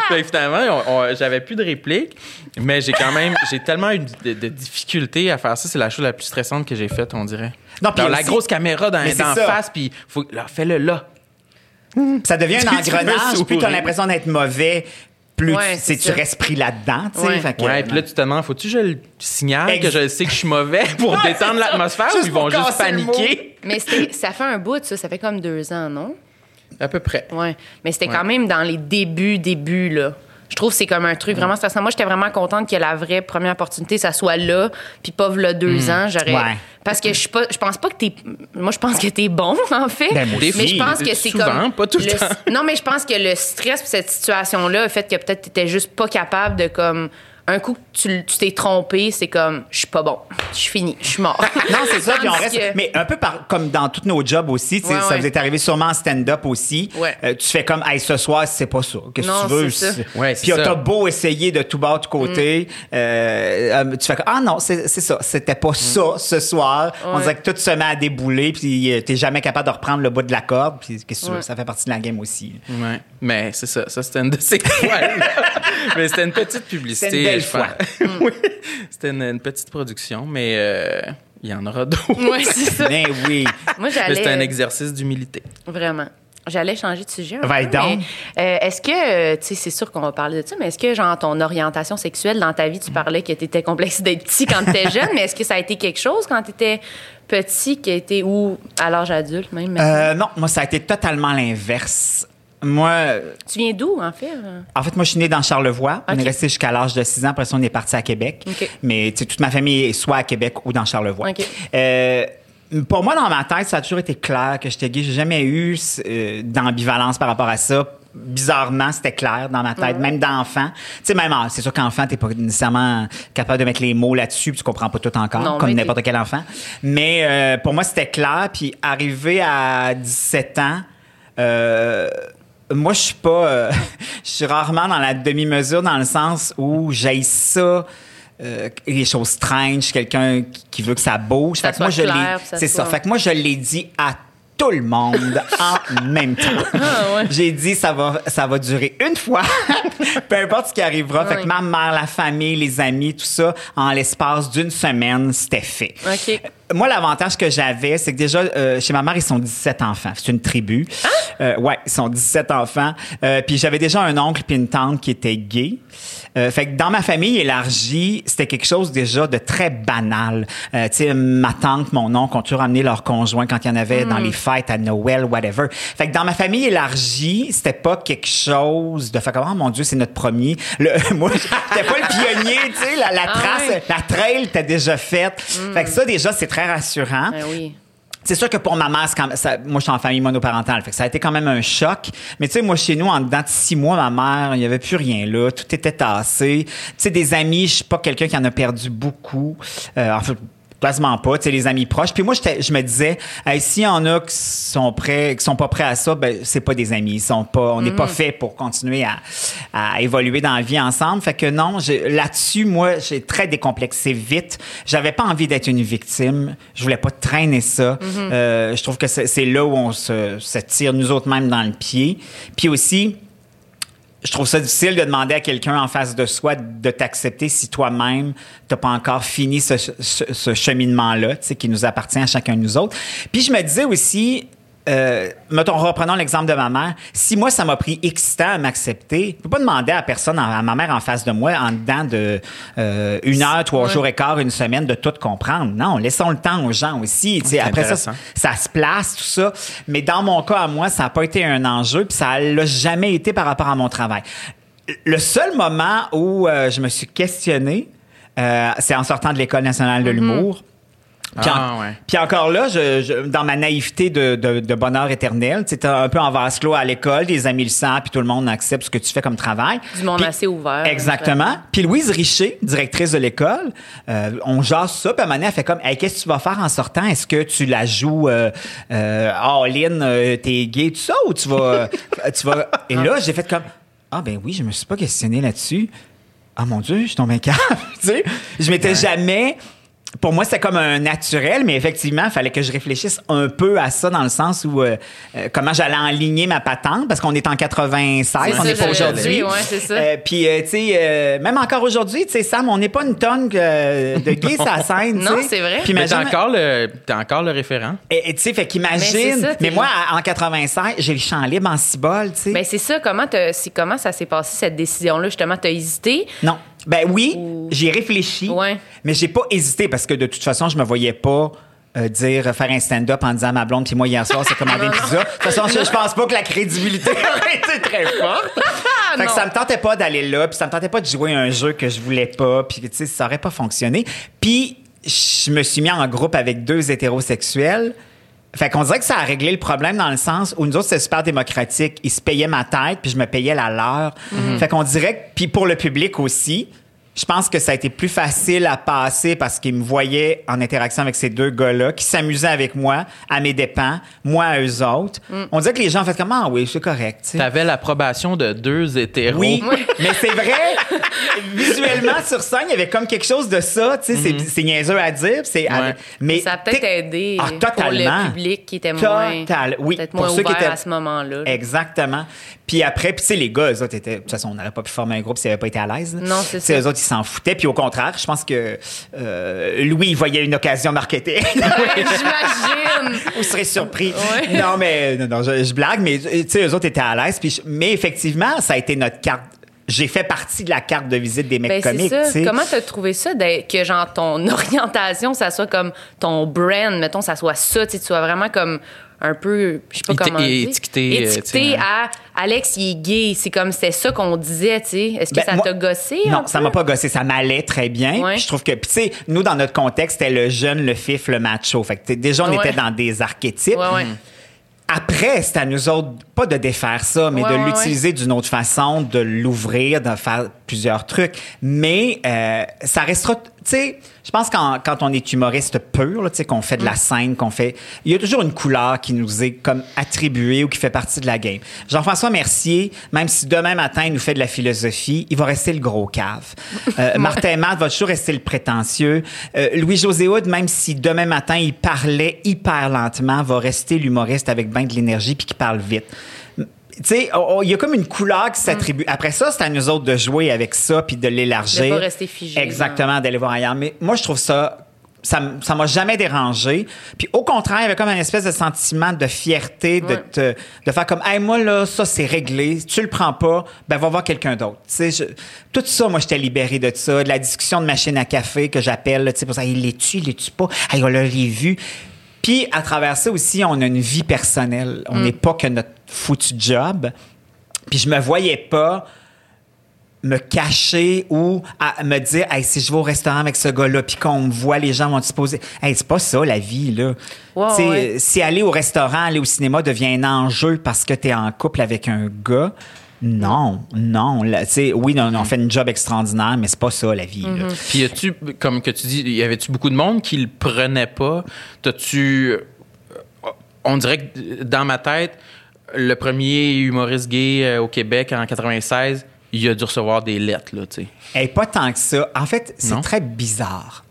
Fait que finalement, on- on- j'avais plus de répliques, mais j'ai quand même, j'ai tellement eu de, de difficultés à faire ça. C'est la chose la plus stressante que j'ai faite, on dirait. Non, puis la grosse caméra dans, dans face, puis faut, là, fais-le là. Ça devient un engrenage, plus tu as sourire. l'impression d'être mauvais, plus Ouais, tu, c'est tu restes pris là-dedans. tu sais. Ouais. Fait que- Ouais, puis là, tu te demandes, faut-tu que je le signale Ex- que je sais que je suis mauvais [laughs] pour Ouais, détendre l'atmosphère ou ils vont juste paniquer? Mais ça fait un bout, ça. Ça fait comme deux ans, non? À peu près. Ouais. Mais c'était Ouais. quand même dans les débuts, débuts, là. Je trouve que c'est comme un truc vraiment stressant. Moi, j'étais vraiment contente que la vraie première opportunité, ça soit là, puis pas là deux ans. J'aurais. Ouais. Parce que je suis pas, je pense pas que t'es. Moi, je pense que t'es bon, [laughs] en fait. Ben, moi mais je pense que c'est Souvent, comme. pas tout le temps. Non, mais je pense que le stress pour cette situation-là, le fait que peut-être t'étais juste pas capable de comme. Un coup que tu tu t'es trompé, c'est comme, je suis pas bon, je suis fini, je suis mort. [laughs] Non, c'est ça, puis on reste. que- Mais un peu par, comme dans tous nos jobs aussi, Ouais, ça vous est arrivé sûrement en stand-up aussi. Ouais. Euh, tu fais comme, hey, ce soir, c'est pas ça. Qu'est-ce que tu veux? c'est ça. Ouais, c'est puis ça. t'as beau essayer de tout bas, de côté, Mm. euh, euh, tu fais comme, ah non, c'est c'est ça. C'était pas ça ce soir. On dirait que tout se met à débouler, puis euh, t'es jamais capable de reprendre le bout de la corde, puis qu'est-ce que tu veux? Ouais. Ça fait partie de la game aussi. Ouais. Mais c'est ça. Ça, c'était une de ces [laughs] mais c'était une petite publicité. Belle [laughs] oui. C'était une, une petite production, mais euh, il y en aura d'autres. c'est [laughs] ça. Mais oui. Moi, Mais j'allais. c'était un exercice d'humilité. Vraiment. J'allais changer de sujet. un Va peu, donc. mais, euh, est-ce que, euh, tu sais, c'est sûr qu'on va parler de ça, mais est-ce que, genre, ton orientation sexuelle dans ta vie, tu parlais que tu étais complexé d'être petit quand tu étais [laughs] jeune, mais est-ce que ça a été quelque chose quand tu étais petit qui a été, ou à l'âge adulte même? Euh, non, moi, ça a été totalement l'inverse. Moi, Tu viens d'où, en fait? En fait, moi, je suis né dans Charlevoix. On est resté jusqu'à l'âge de 6 ans. Après ça, on est parti à Québec. Ok. Mais tu sais, toute ma famille est soit à Québec ou dans Charlevoix. Euh, pour moi, dans ma tête, ça a toujours été clair que j'étais gay. J'ai jamais eu euh, d'ambivalence par rapport à ça. Bizarrement, c'était clair dans ma tête, même d'enfant. Tu sais, même, c'est sûr qu'enfant, t'es pas nécessairement capable de mettre les mots là-dessus, puis tu comprends pas tout encore, Non, comme n'importe quel enfant. Mais euh, pour moi, c'était clair. Puis arrivé à 17 ans, euh, moi, je suis pas. euh, [laughs] je suis rarement dans la demi-mesure dans le sens où j'ai ça. euh, les choses strange, quelqu'un qui- veut que ça bouge. Ça Fait que moi, je l'ai- C'est ça. Fait que moi, je l'ai dit à tout le monde [laughs] en même temps. Ah, J'ai dit ça va ça va durer une fois, [laughs] peu importe ce qui arrivera. Fait que ma mère, la famille, les amis, tout ça, en l'espace d'une semaine, c'était fait. Moi, l'avantage que j'avais, c'est que déjà, euh, chez ma mère, ils sont 17 enfants. C'est une tribu. Euh, ouais, ils sont 17 enfants. Euh, puis j'avais déjà un oncle puis une tante qui étaient gays. Euh, fait que dans ma famille élargie, c'était quelque chose déjà de très banal. Euh, tu sais, ma tante, mon oncle ont toujours amené leur conjoint quand il y en avait dans les fêtes à Noël, whatever. Fait que dans ma famille élargie, c'était pas quelque chose de faire comme, oh mon Dieu, c'est notre premier. Le, [laughs] moi, j'étais pas le pionnier, tu sais, la, la Ah trace, ouais. la trail était déjà faite. Fait que ça, déjà, c'est très rassurant. Ben oui. C'est sûr que pour ma mère, quand ça- moi, je suis en famille monoparentale, fait que ça a été quand même un choc. Mais tu sais, moi, chez nous, en dedans de six mois, ma mère, il n'y avait plus rien là. Tout était tassé. Tu sais, des amis, je suis pas quelqu'un qui en a perdu beaucoup. Euh, en fait, quasiment pas, tu sais, les amis proches. Puis moi, je me disais, hey, s'il y en a qui sont prêts, qui sont pas prêts à ça, ben, c'est pas des amis. Ils sont pas, on n'est pas fait pour continuer à, à évoluer dans la vie ensemble. Fait que non, là-dessus, moi, j'ai très décomplexé vite. J'avais pas envie d'être une victime. Je voulais pas traîner ça. Euh, je trouve que c'est c'est là où on se, se tire nous autres même dans le pied. Puis aussi, je trouve ça difficile de demander à quelqu'un en face de soi de t'accepter si toi-même t'as pas encore fini ce, ce- ce cheminement-là, qui nous appartient à chacun de nous autres. Puis je me disais aussi, euh, mettons, reprenons l'exemple de ma mère. Si moi, ça m'a pris X temps à m'accepter, je peux pas demander à personne, à ma mère en face de moi, en dedans de euh, une heure, trois Ouais. jours et quart, une semaine, de tout comprendre. Non, laissons le temps aux gens aussi. C'est après ça, ça se place, tout ça. Mais dans mon cas, à moi, ça n'a pas été un enjeu, puis ça l'a jamais été par rapport à mon travail. Le seul moment où euh, je me suis questionné, euh, c'est en sortant de l'École nationale de l'humour. Puis, Ah, en- ouais. puis encore là, je, je- dans ma naïveté de, de- de bonheur éternel, tu sais, t'es un peu en vase clos à l'école, les amis le savent, puis tout le monde accepte ce que tu fais comme travail. Du monde Puis- assez ouvert. Exactement. Puis Louise Richer, directrice de l'école, euh, on jase ça, puis à un moment donné, elle fait comme, hey, qu'est-ce que tu vas faire en sortant? Est-ce que tu la joues euh, euh, all-in, euh, t'es gay, tout ça, ou tu vas... [laughs] tu vas... Et là, j'ai fait comme, ah ben oui, je me suis pas questionné là-dessus. Ah mon Dieu, je suis tombé calme. [laughs] tu sais, je m'étais jamais... Pour moi, c'était comme un naturel, mais effectivement, il fallait que je réfléchisse un peu à ça dans le sens où euh, euh, comment j'allais enligner ma patente, parce qu'on est en 96, C'est on n'est pas aujourd'hui. ouais, c'est ça. Euh, puis, euh, tu sais, même encore aujourd'hui, tu sais, Sam, on n'est pas une tonne euh, de [laughs] gays sur la scène. tu Non, c'est vrai. Puis Mais t'as imagine- encore le, t'as encore le référent. Et tu sais, fait Mais qu'imagine. Mais, t'es- moi, à- en 96, j'ai le champ libre en cibole, tu sais. Ben, c'est ça. Comment, t'as- comment ça s'est passé, cette décision-là? Justement, tu as hésité? Non. Ben oui, Ou- j'y ai réfléchi, Ouais. mais j'ai pas hésité parce que de toute façon, je me voyais pas euh, dire faire un stand-up en disant à ma blonde puis moi hier soir c'est commandé une pizza. De toute façon, je, je pense pas que la crédibilité [laughs] aurait été très forte. [laughs] Fait que non. ça me tentait pas d'aller là, puis ça me tentait pas de jouer un jeu que je voulais pas, puis tu sais ça aurait pas fonctionné. Puis je me suis mis en groupe avec deux hétérosexuels. Fait qu'on dirait que ça a réglé le problème dans le sens où nous autres, c'était super démocratique. Ils se payaient ma tête, puis je me payais la leur. Fait qu'on dirait que, puis pour le public aussi, je pense que ça a été plus facile à passer parce qu'ils me voyaient en interaction avec ces deux gars-là qui s'amusaient avec moi, à mes dépens, moi à eux autres. On dirait que les gens ont fait comme, ah oui, c'est correct. tu sais. T'avais l'approbation de deux hétéros. Oui, [laughs] mais c'est vrai. Visuellement, sur scène, il y avait comme quelque chose de ça. Tu sais, c'est- c'est niaiseux à dire. C'est Ouais. mais ça a peut-être aidé Ah, pour totalement. le public qui était moins, Total. Oui, peut-être pour moins ceux qui étaient- à ce moment-là. là. Exactement. Puis après, puis tu sais, les gars, eux autres étaient. De toute façon, on n'aurait pas pu former un groupe s'ils n'avaient pas été à l'aise. Non, c'est ça. Eux autres, ils s'en foutaient. Puis au contraire, je pense que euh, Louis, il voyait une occasion marketing. [laughs] J'imagine. Vous serez surpris. Ouais. Non, mais non, non, je, je blague, mais tu sais, eux autres étaient à l'aise. Puis je- mais effectivement, ça a été notre carte. J'ai fait partie de la carte de visite des mecs Ben, comiques. ça. Comment t'as trouvé ça que genre ton [laughs] orientation, ça soit comme ton brand, mettons, ça soit ça, tu sois vraiment comme un peu, je sais pas comment dire. étiqueté, euh, Étiqueté sais, à Alex, il est gay. C'est comme, c'était ça qu'on disait, tu sais. Est-ce que Ben, ça t'a gossé? Non, ça m'a pas gossé. Ça m'allait très bien. Ouais. Je trouve que, puis tu sais, nous, dans notre contexte, c'était le jeune, le fif, le macho. Fait que déjà, on Ouais. était dans des archétypes. Ouais, ouais. Après, c'est à nous autres, pas de défaire ça, mais Ouais, de ouais, l'utiliser d'une autre façon, de l'ouvrir, de faire plusieurs trucs. Mais euh, ça restera, tu sais, je pense qu'en quand on est humoriste pur, là, tu sais, qu'on fait de Mm. la scène, qu'on fait, il y a toujours une couleur qui nous est comme attribuée ou qui fait partie de la game. Jean-François Mercier, même si demain matin il nous fait de la philosophie, il va rester le gros cave. [laughs] Euh, Martin Matt va toujours rester le prétentieux. Euh, Louis-José Hood, même si demain matin il parlait hyper lentement, va rester l'humoriste avec bien de l'énergie puis qui parle vite. Tu sais, oh, oh, il y a comme une couleur qui s'attribue. Après ça, c'est à nous autres de jouer avec ça puis de l'élargir. De pas rester figé, Exactement, d'aller voir ailleurs. Mais moi, je trouve ça ça ça m'a jamais dérangé. Puis au contraire, il y avait comme un espèce de sentiment de fierté, de, Ouais. te- de faire comme, hey, moi, là, ça, c'est réglé. Si tu le prends pas, ben, va voir quelqu'un d'autre. Tu sais, tout ça, moi, j'étais libéré de ça. De la discussion de machine à café que j'appelle, tu sais, pour ça, il l'est-tu, il l'est-tu pas? Hey, on l'a vu. Puis, à travers ça aussi, on a une vie personnelle. On n'est pas que notre foutu job. Puis, je me voyais pas me cacher ou à me dire hey, si je vais au restaurant avec ce gars-là puis qu'on me voit les gens vont se poser hey, c'est pas ça la vie là ouais. si aller au restaurant aller au cinéma devient un enjeu parce que tu es en couple avec un gars non non là, tu sais, oui on, on fait une job extraordinaire mais c'est pas ça la vie là. Puis, y tu comme que tu dis, y avait-tu beaucoup de monde qui le prenait pas? T'as-tu. euh, On dirait que dans ma tête, le premier humoriste gay euh, au Québec en 96, il a dû recevoir des lettres, là, tu sais. Hey, pas tant que ça. En fait, c'est très bizarre.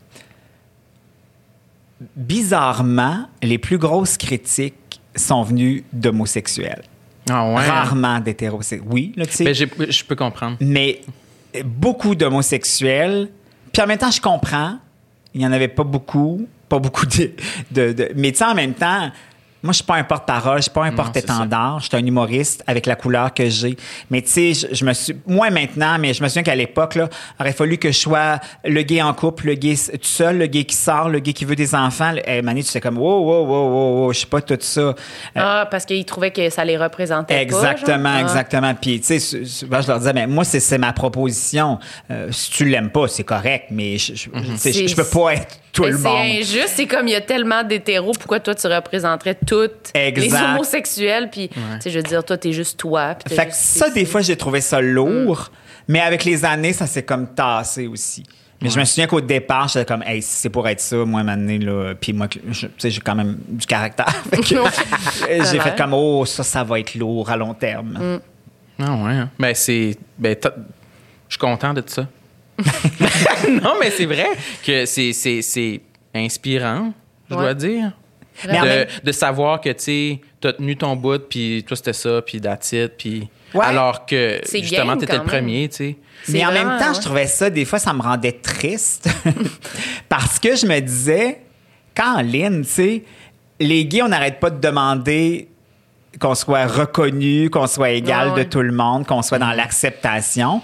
Bizarrement, les plus grosses critiques sont venues d'homosexuels. Ah ouais? Rarement d'hétérosexuels. Oui, là, tu sais. Ben, je peux comprendre. mais beaucoup d'homosexuels. Puis en même temps, je comprends. Il n'y en avait pas beaucoup. Pas beaucoup de. de, de- mais tu sais, en même temps. Moi, je suis pas un porte-parole, je suis pas un porte-étendard, je suis un humoriste avec la couleur que j'ai. Mais tu sais, je, je me suis, moi maintenant, mais je me souviens qu'à l'époque, là, aurait fallu que je sois le gay en couple, le gay tout seul, le gay qui sort, le gay qui veut des enfants. Eh, Manu, tu sais comme, wow, wow, wow, wow, wow, je suis pas tout ça. Euh, Ah, parce qu'ils trouvaient que ça les représentait Exactement, pas. Ah. exactement. Puis, tu sais, je leur disais, mais moi, c'est, ma proposition. Euh, si tu l'aimes pas, c'est correct, mais je, je, je- je peux pas être tout Mais le c'est injuste, c'est comme il y a tellement d'hétéros, pourquoi toi tu représenterais toutes Exact. les homosexuels, puis tu sais, je veux dire, toi t'es juste toi. puis Fait que ça, des fois, j'ai trouvé ça lourd, mais avec les années, ça s'est comme tassé aussi. Mais je me souviens qu'au départ, j'étais comme, hey, si c'est pour être ça, moi, maintenant, là, puis moi, je- tu sais, j'ai quand même du caractère. [laughs] [laughs] J'ai fait comme, oh, ça, ça va être lourd à long terme. Ah ouais. hein. Ben, c'est. Ben, je suis content de ça. [laughs] non, mais c'est vrai que c'est, c'est, c'est inspirant, je Ouais. dois dire. Mais en De, même- de savoir que, tu t'as tenu ton bout, puis toi, c'était ça, puis that's it, puis... Ouais. Alors que, C'est justement, game t'étais le premier, tu sais. Mais en même temps, je ouais. trouvais ça, des fois, ça me rendait triste. [laughs] parce que je me disais, quand Lynn, tu sais, les gays, on n'arrête pas de demander qu'on soit reconnu, qu'on soit égal Ouais, ouais. de tout le monde, qu'on soit dans l'acceptation.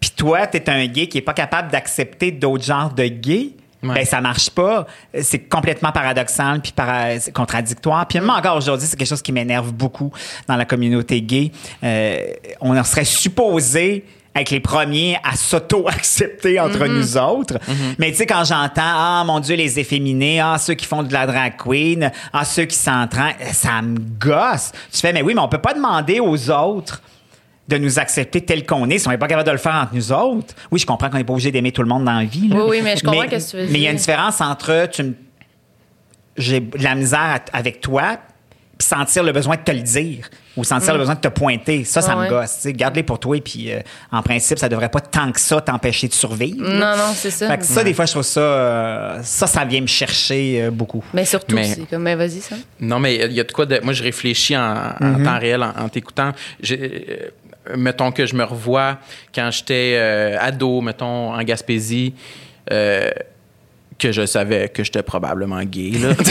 Puis toi, t'es un gay qui est pas capable d'accepter d'autres genres de gays? Ouais. Ben, ça marche pas. C'est complètement paradoxal puis para- contradictoire. Puis même encore aujourd'hui, c'est quelque chose qui m'énerve beaucoup dans la communauté gay. Euh, on en serait supposé être les premiers à s'auto-accepter entre nous autres. Mais tu sais, quand j'entends, ah, mon Dieu, les efféminés, ah, ceux qui font de la drag queen, ah, ceux qui s'entraînent, ça me gosse. Tu fais, mais oui, mais on peut pas demander aux autres de nous accepter tel qu'on est si on n'est pas capable de le faire entre nous autres. Oui, je comprends qu'on n'est pas obligé d'aimer tout le monde dans la vie. là. Oui, oui, mais je comprends que tu veux Mais il y a une dire. différence entre tu me- j'ai de la misère avec toi puis sentir le besoin de te le dire ou sentir le besoin de te pointer. Ça, ça Mm. Ah me ouais. gosse. tu sais. Garde-les pour toi et puis euh, en principe, ça devrait pas tant que ça t'empêcher de survivre. Non, non, c'est ça. Fait que ça, des fois, je trouve ça, euh, ça, ça vient me chercher euh, beaucoup. Mais surtout, Mais- c'est comme, mais vas-y, ça. Non, mais il y a de quoi de. Moi, je réfléchis en, en temps réel en, en t'écoutant. J'ai- euh, mettons que je me revois quand j'étais euh, ado, mettons, en Gaspésie, euh, que je savais que j'étais probablement gay, là. [laughs]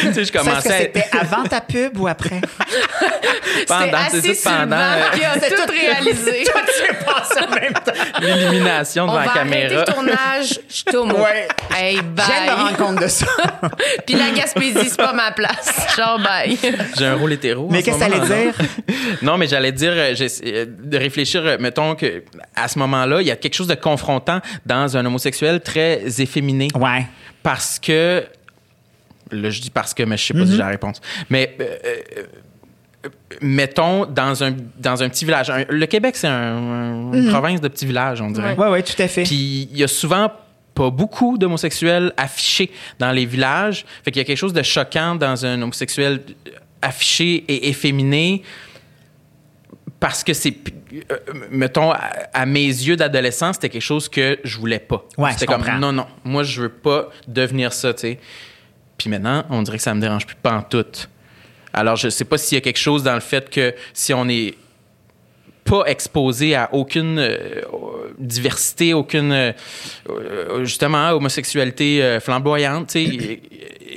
tu sais, je commençais à c'était avant ta pub ou après? [laughs] pendant, c'est [laughs] c'est ça, pendant euh, a tout réalisé. Toi, tu es passé en même temps. l'élimination On devant va la caméra. le tournage, je tombe. Ouais. Hey, Je viens de me bye. rendre compte de ça. Puis la Gaspésie, c'est pas ma place. Genre, bye. J'ai un rôle hétéro. Mais ce qu'est-ce que ça moment, allait non? dire? Non, mais j'allais dire, euh, euh, de réfléchir, euh, mettons que à ce moment-là, il y a quelque chose de confrontant dans un homosexuel très efféminé. Ouais. Parce que. Là, je dis parce que, mais je sais pas si j'ai la réponse. Mais. euh, euh, euh, mettons, dans un, dans un petit village. Un- le Québec, c'est un- une province de petits villages, on dirait. Ouais, ouais, tout à fait. Puis il y a souvent pas beaucoup d'homosexuels affichés dans les villages. Fait qu'il y a quelque chose de choquant dans un homosexuel affiché et efféminé parce que c'est euh, mettons à, à mes yeux d'adolescent, c'était quelque chose que je voulais pas. Ouais, c'était comme non non, moi je veux pas devenir ça, tu sais. Puis maintenant, on dirait que ça me dérange plus pas en tout. Alors je sais pas s'il y a quelque chose dans le fait que si on est pas exposé à aucune euh, diversité, aucune euh, justement homosexualité flamboyante. tu sais.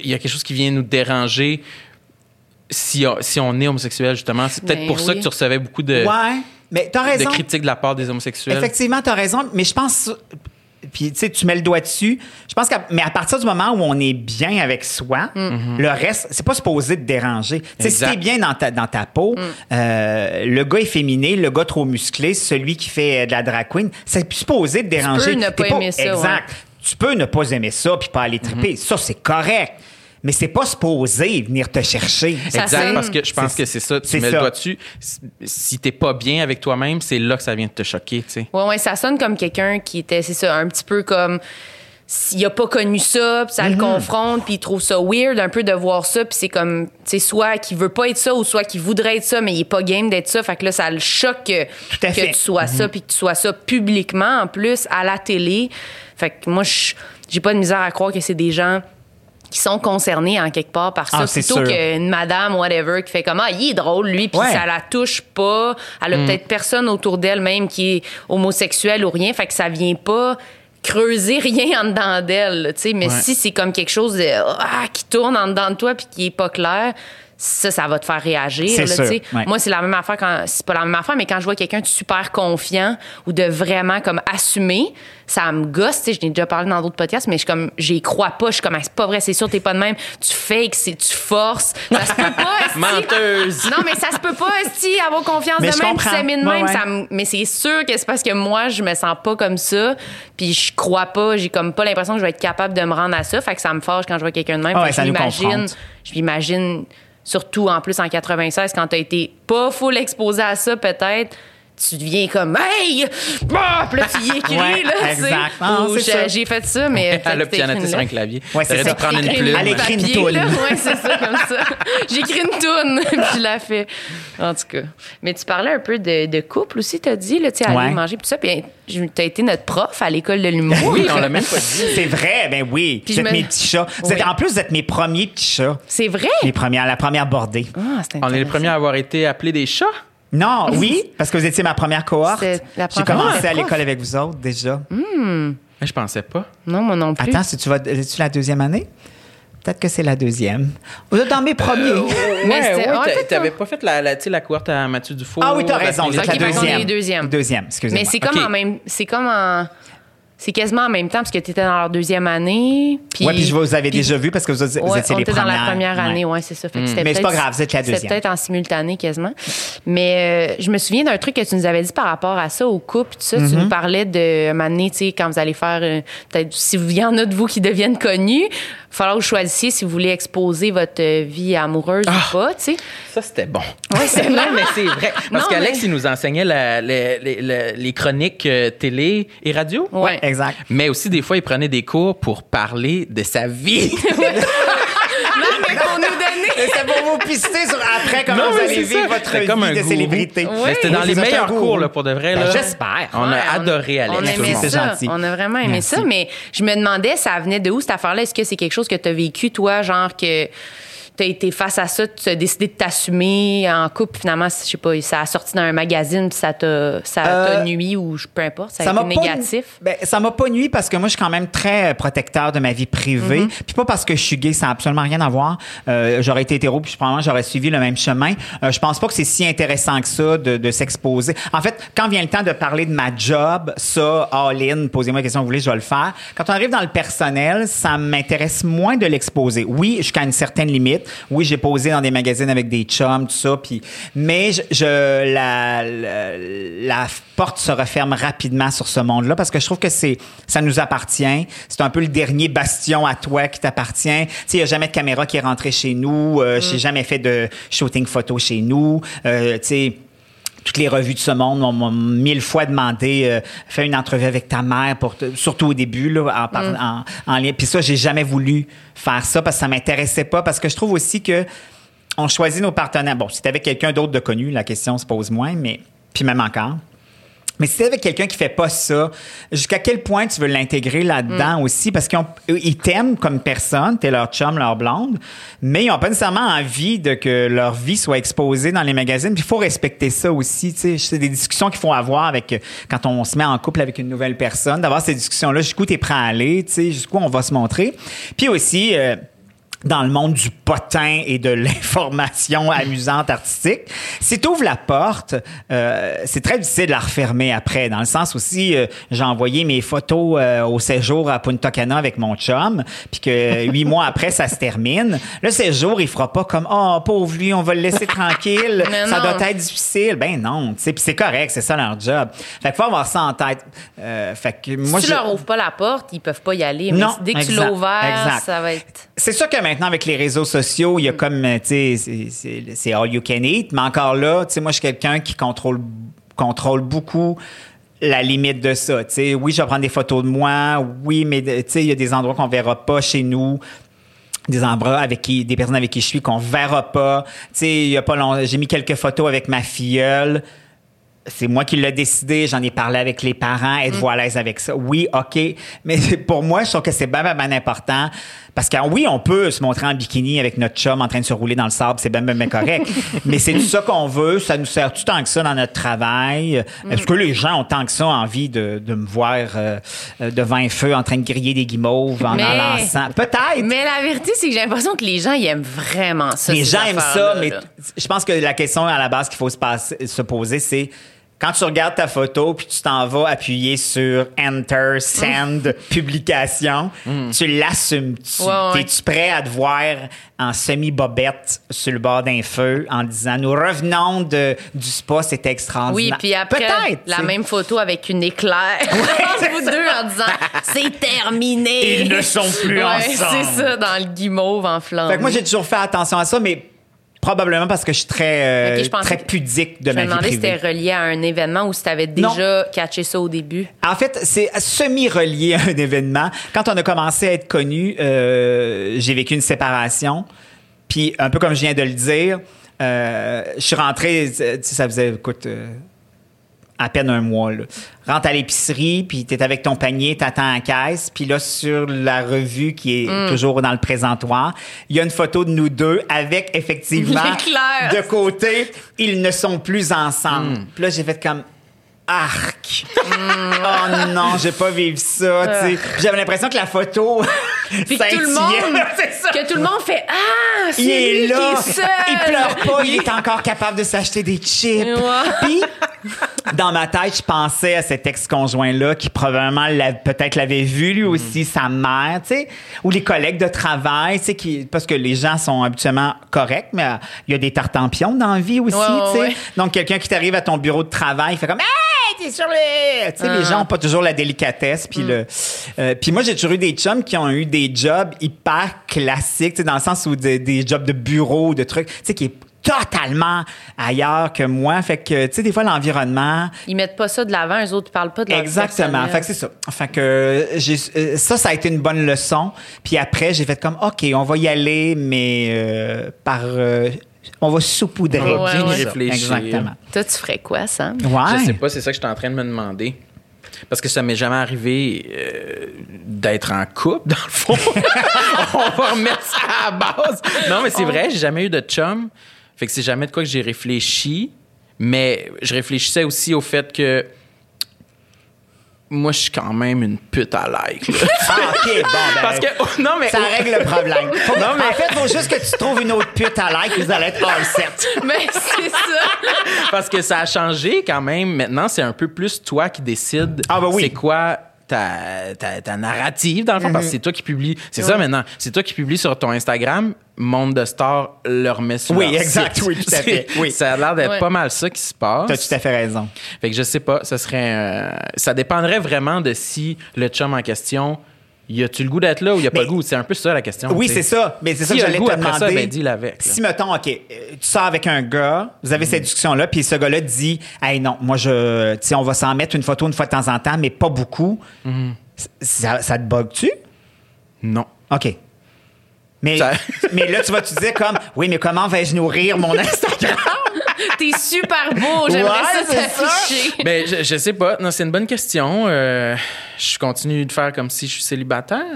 Il y a quelque chose qui vient nous déranger si on, si on est homosexuel, justement. C'est peut-être Ben pour ça que tu recevais beaucoup de, Ouais, mais t'as de raison. critiques de la part des homosexuels. Effectivement, tu as raison, mais je pense. Puis, tu sais, tu mets le doigt dessus. Je pense qu'à mais à partir du moment où on est bien avec soi, le reste, c'est pas supposé te déranger. Tu sais, si t'es bien dans ta, dans ta peau, euh, le gars efféminé, le gars trop musclé, celui qui fait euh, de la drag queen, c'est plus supposé te déranger. peux ne T'es pas aimer ça, Exact. Tu peux ne pas aimer ça puis pas aller triper. Ça, c'est correct. Mais c'est pas supposé venir te chercher. Ça Exact, sonne. parce que je pense que c'est ça. Tu mets ça. le doigt dessus. Si- t'es pas bien avec toi-même, c'est là que ça vient de te choquer, tu sais. Ouais, ouais, ça sonne comme quelqu'un qui était, c'est ça, un petit peu comme s'il a pas connu ça, puis ça le confronte, puis il trouve ça weird un peu de voir ça, puis c'est comme, tu sais, soit qu'il veut pas être ça ou soit qu'il voudrait être ça, mais il est pas game d'être ça. Fait que là, ça le choque que, Tout à que fait. tu sois ça, puis que tu sois ça publiquement en plus, à la télé. Fait que moi, je- j'ai pas de misère à croire que c'est des gens qui sont concernés en quelque part par ça, Ah, plutôt qu'une madame, whatever, qui fait comme, ah, il est drôle, lui, puis Ouais. ça la touche pas. Elle a Mm. peut-être personne autour d'elle même qui est homosexuel ou rien, fait que ça vient pas creuser [laughs] rien en dedans d'elle, tu sais. Mais Ouais. si c'est comme quelque chose de, ah, qui tourne en dedans de toi puis qui est pas clair, ça, ça va te faire réagir. Là, sûr, ouais. Moi, c'est la même affaire quand. C'est pas la même affaire, mais quand je vois quelqu'un de super confiant ou de vraiment comme assumé, ça me gosse. Tu sais, je n'ai déjà parlé dans d'autres podcasts, mais je comme, j'y crois pas. Je suis comme, Ah, c'est pas vrai, c'est sûr, t'es pas de même. Tu fakes, c'est- tu forces. Ça se peut pas. [laughs] Menteuse! Non, mais ça se peut pas, Esti, avoir confiance Mais de même, s'aimer de même. ouais. ça me- mais c'est sûr que c'est parce que moi, je me sens pas comme ça, puis je crois pas, j'ai comme pas l'impression que je vais être capable de me rendre à ça. Fait que ça me fâche quand je vois quelqu'un de même. Fait ouais, que ça je m'imagine, je m'imagine, surtout en plus en 96, quand t'as été pas full exposé à ça, peut-être. Tu deviens comme Hey! Ah! Puis là, tu y écris, [laughs] Ouais, là, tu sais. exact. Ou c'est j'ai- ça. j'ai fait ça, mais. Elle a pianoté sur une un clavier. Ouais, c'est ça. prendre une plume. Elle écrit une toune. Ouais, c'est ça, comme ça. [laughs] J'écris une toune, [laughs] puis je la fais. En tout cas. Mais tu parlais un peu de, de couple aussi, t'as dit, là, tu sais, aller Ouais. manger, puis tout ça. Puis t'as été notre prof à l'école de l'humour. Oui, on l'a même pas dit. C'est vrai, ben oui. Puis vous êtes me- mes petits chats. Vous êtes- Oui. en plus, vous êtes mes premiers petits chats. C'est vrai? Les premières, la première bordée. Ah, c'est On est les premiers à avoir été appelés des chats? Non, [laughs] oui, parce que vous étiez ma première cohorte. C'est la J'ai première commencé à l'école avec vous autres déjà. Mais je pensais pas. Non, moi non plus. Attends, si tu vas, es-tu la deuxième année? Peut-être que c'est la deuxième. Vous êtes dans mes premiers. Mais ouais, c'était- ouais, ah, t'a- peut-être t'avais pas. fait la, la, tu sais, la cohorte à Mathieu Dufault. ah oui, t'as raison. Vous êtes Ok, la par contre, deuxième. Deuxième, excusez-moi. Mais c'est comme Ok. en même. C'est comme en. C'est quasiment en même temps, parce que tu étais dans leur deuxième année. Puis, Oui, puis je vous avais puis- déjà vu parce que vous, vous Ouais, étiez on les était premières. dans la première année, Ouais. ouais, c'est ça. Fait que c'était Mais c'est pas peut-être- grave, vous êtes la c'était deuxième. peut-être en simultané quasiment. Mais euh, je me souviens d'un truc que tu nous avais dit par rapport à ça, au couple, tout ça. Mm-hmm. Tu nous parlais de un moment donné, tu sais, quand vous allez faire, euh, peut-être, si vous- il y en a de vous qui deviennent connus, il va falloir que vous choisissiez si vous voulez exposer votre euh, vie amoureuse Ah! ou pas, tu sais. Ça, c'était bon. Ouais, c'est [laughs] vrai. mais c'est vrai. Parce qu'Alex, mais- il nous enseignait la- les, chroniques euh, télé et radio. Ouais. Exact. Mais aussi, des fois, il prenait des cours pour parler de sa vie. [laughs] [laughs] Non, mais pour vous pister sur après comment Non, vous allez vivre ça. votre C'était vie comme un de gourou. célébrité. C'était dans Oui, les meilleurs cours, là, pour de vrai. Ben, là. j'espère. On Ouais, a adoré Alex. On aimait ça. gentil. On a vraiment aimé Merci. ça, mais je me demandais, ça venait de où cette affaire-là? Est-ce que c'est quelque chose que tu as vécu, toi, genre que tu as été face à ça, tu as décidé de t'assumer en couple, finalement, je sais pas, ça a sorti dans un magazine, puis ça t'a ça Euh, nuit ou peu importe, ça a Ça m'a été négatif? Ben, ça m'a pas nuit parce que moi, je suis quand même très protecteur de ma vie privée. Mm-hmm. Puis pas parce que je suis gay, ça n'a absolument rien à voir. Euh, j'aurais été hétéro, puis probablement j'aurais suivi le même chemin. Euh, je pense pas que c'est si intéressant que ça de, de s'exposer. En fait, quand vient le temps de parler de ma job, ça, all-in, posez-moi la question que vous voulez, je vais le faire. Quand on arrive dans le personnel, ça m'intéresse moins de l'exposer. Oui, jusqu'à une certaine limite. Oui, j'ai posé dans des magazines avec des chums, tout ça, puis mais je, je- la, la la porte se referme rapidement sur ce monde-là parce que je trouve que c'est ça nous appartient. C'est un peu le dernier bastion à toi qui t'appartient. Tu sais, il y a jamais de caméra qui est rentrée chez nous. Euh, J'ai jamais fait de shooting photo chez nous. Euh, tu sais toutes les revues de ce monde m'ont- mille fois demandé euh, fais une entrevue avec ta mère pour te- surtout au début là en, par- en, en lien. Puis ça j'ai jamais voulu faire ça parce que ça m'intéressait pas parce que je trouve aussi que on choisit nos partenaires. Bon si avec quelqu'un d'autre de connu la question se pose moins mais puis même encore Mais si t'es avec quelqu'un qui fait pas ça, jusqu'à quel point tu veux l'intégrer là-dedans Mm. aussi? Parce qu'ils t'aiment comme personne, t'es leur chum, leur blonde, mais ils ont pas nécessairement envie de que leur vie soit exposée dans les magazines. Puis il faut respecter ça aussi, tu sais. C'est des discussions qu'il faut avoir avec, quand on se met en couple avec une nouvelle personne, d'avoir ces discussions-là, jusqu'où t'es prêt à aller, tu sais, jusqu'où on va se montrer. Puis aussi, euh, dans le monde du potin et de [laughs] l'information amusante artistique. Si tu ouvres la porte, euh, c'est très difficile de la refermer après. Dans le sens aussi, euh, j'ai envoyé mes photos euh, au séjour à Punta Cana avec mon chum, puis que [laughs] huit mois après, ça se termine. Le séjour, il fera pas comme « Oh, pauvre lui, on va le laisser [laughs] tranquille. Mais ça non. doit être difficile. » Ben non, tu sais, puis c'est correct, c'est ça leur job. Fait qu'il faut avoir ça en tête. Euh, fait que moi, si tu je- leur ouvres pas la porte, ils peuvent pas y aller. Mais Non, dès que tu exact, l'as ouvert, exact. ça va être. C'est sûr que maintenant, avec les réseaux sociaux, il y a comme, euh, tu sais, c'est- all you can eat, mais encore là, tu sais, moi, je suis quelqu'un qui contrôle, contrôle beaucoup la limite de ça. Tu sais, oui, je vais prendre des photos de moi, oui, mais tu sais, il y a des endroits qu'on verra pas chez nous des endroits avec qui des personnes avec qui je suis qu'on verra pas. Tu sais, il y a pas long, j'ai mis quelques photos avec ma filleule. C'est moi qui l'ai décidé, j'en ai parlé avec les parents, êtes-vous à l'aise avec ça? Oui, OK. Mais [laughs] pour moi, je trouve que c'est bien, bien, bien important. Parce que oui, on peut se montrer en bikini avec notre chum en train de se rouler dans le sable, c'est bien, bien, bien correct. [laughs] Mais c'est tout ça qu'on veut, ça nous sert tout tant que ça dans notre travail? Est-ce que les gens ont tant que ça envie de, de me voir euh, euh, devant un feu en train de griller des guimauves en Mais- en lançant? Peut-être. Mais la vérité, c'est que j'ai l'impression que les gens, ils aiment vraiment ça. Les gens aiment ça, mais là. je pense que la question à la base qu'il faut se, passer- se poser, c'est quand tu regardes ta photo puis tu t'en vas appuyer sur Enter, Send, [laughs] Publication, tu l'assumes. Tu, Ouais, ouais. Es-tu prêt à te voir en semi-bobette sur le bord d'un feu en disant Nous revenons de, du spa, c'était Oui, extraordinaire. puis après, Peut-être. la même photo avec une éclair [laughs] entre vous deux en disant c'est terminé. Ils ne sont plus Ouais, ensemble. C'est ça, dans le guimauve en flamme. Fait que moi, j'ai toujours fait attention à ça, mais probablement parce que je suis très, euh, je très que- pudique de Je ma me vie demandais si privée. c'était relié à un événement ou si tu avais déjà catché ça au début. En fait, c'est semi-relié à un événement. Quand on a commencé à être connu, euh, j'ai vécu une séparation. Puis, un peu comme je viens de le dire, euh, je suis rentré, ça faisait, écoute, à peine un mois. Là. Rentre à l'épicerie, puis t'es avec ton panier, t'attends en caisse, puis là, sur la revue qui est Mm. toujours dans le présentoir, il y a une photo de nous deux avec, effectivement, [laughs] de côté, ils ne sont plus ensemble. Mm. Puis là, j'ai fait comme... Arc! oh non, j'ai pas vécu ça, tu sais. Puis J'avais l'impression que la photo [laughs] Puis que tout le monde, [laughs] C'est ça. que tout le monde fait ah, c'est Il est lui là, qui est seul. il pleure pas, il est encore capable de s'acheter des chips. Puis, dans ma tête, je pensais à cet ex-conjoint-là qui probablement peut-être l'avait vu lui aussi, sa mère, tu sais, ou les collègues de travail, tu sais, qui, parce que les gens sont habituellement corrects, mais euh, il y a des tartampions dans la vie aussi, ouais, tu sais. ouais. Donc, quelqu'un qui t'arrive à ton bureau de travail, il fait comme Hey, t'es sur le. Tu sais, les Ah. gens n'ont pas toujours la délicatesse. Puis le. euh, puis moi, j'ai toujours eu des chums qui ont eu des jobs hyper classiques, tu sais, dans le sens où des, des jobs de bureau, de trucs, tu sais, qui est totalement ailleurs que moi. Fait que, tu sais, des fois, l'environnement. Ils mettent pas ça de l'avant, eux autres, ils parlent pas de leur Exactement. Fait que c'est ça. Fait que euh, j'ai, euh, ça, ça a été une bonne leçon. Puis après, j'ai fait comme, OK, on va y aller, mais euh, par. euh, on va saupoudrer. Ouais, bien ouais. réfléchir. Exactement. Toi, tu ferais quoi, Sam? Ouais. Je sais pas, c'est ça que je suis en train de me demander. Parce que ça m'est jamais arrivé euh, d'être en couple, [laughs] dans le fond. [laughs] On va remettre ça à la base. Non, mais c'est vrai, j'ai jamais eu de chum. Fait que c'est jamais de quoi que j'ai réfléchi. Mais je réfléchissais aussi au fait que moi, je suis quand même une pute à like. là. [laughs] Ah, OK, bon, ben. Parce que, non, mais. Ça règle le problème. [laughs] Faut- Non, mais- En fait, il faut juste que tu trouves une autre pute à like, vous allez être all set. [laughs] Mais c'est ça. Parce que ça a changé quand même. Maintenant, c'est un peu plus toi qui décides Ah, bah oui. c'est quoi ta, ta, ta narrative, dans le fond, parce que c'est toi qui publie. C'est ça maintenant. C'est toi qui publie sur ton Instagram. Monde de Stars le remet sur Oui, leur exact, site. oui, tout à fait, oui. Ça a l'air d'être Ouais. pas mal ça qui se passe. T'as tout à fait raison. Fait que je sais pas, ça serait. euh, ça dépendrait vraiment de si le chum en question. Y a-tu le goût d'être là ou y a pas le goût? C'est un peu ça la question. Oui, c'est ça. Mais c'est ça que j'allais goût te après ça, demander. ben, dis-le avec. Si, mettons, OK, euh, tu sors avec un gars, vous avez cette discussion-là, puis ce gars-là dit, hey, non, moi, je, tu sais, on va s'en mettre une photo une fois de temps en temps, mais pas beaucoup. Ça, ça te bug-tu? Non. OK. Mais, Ça- [laughs] mais là, tu vas te dire comme, oui, mais comment vais-je nourrir mon Instagram? [laughs] T'es super beau, j'aimerais Ouais, ça. t'afficher. Ben, je, je sais pas. Non, c'est une bonne question. Euh, je continue de faire comme si je suis célibataire. [laughs]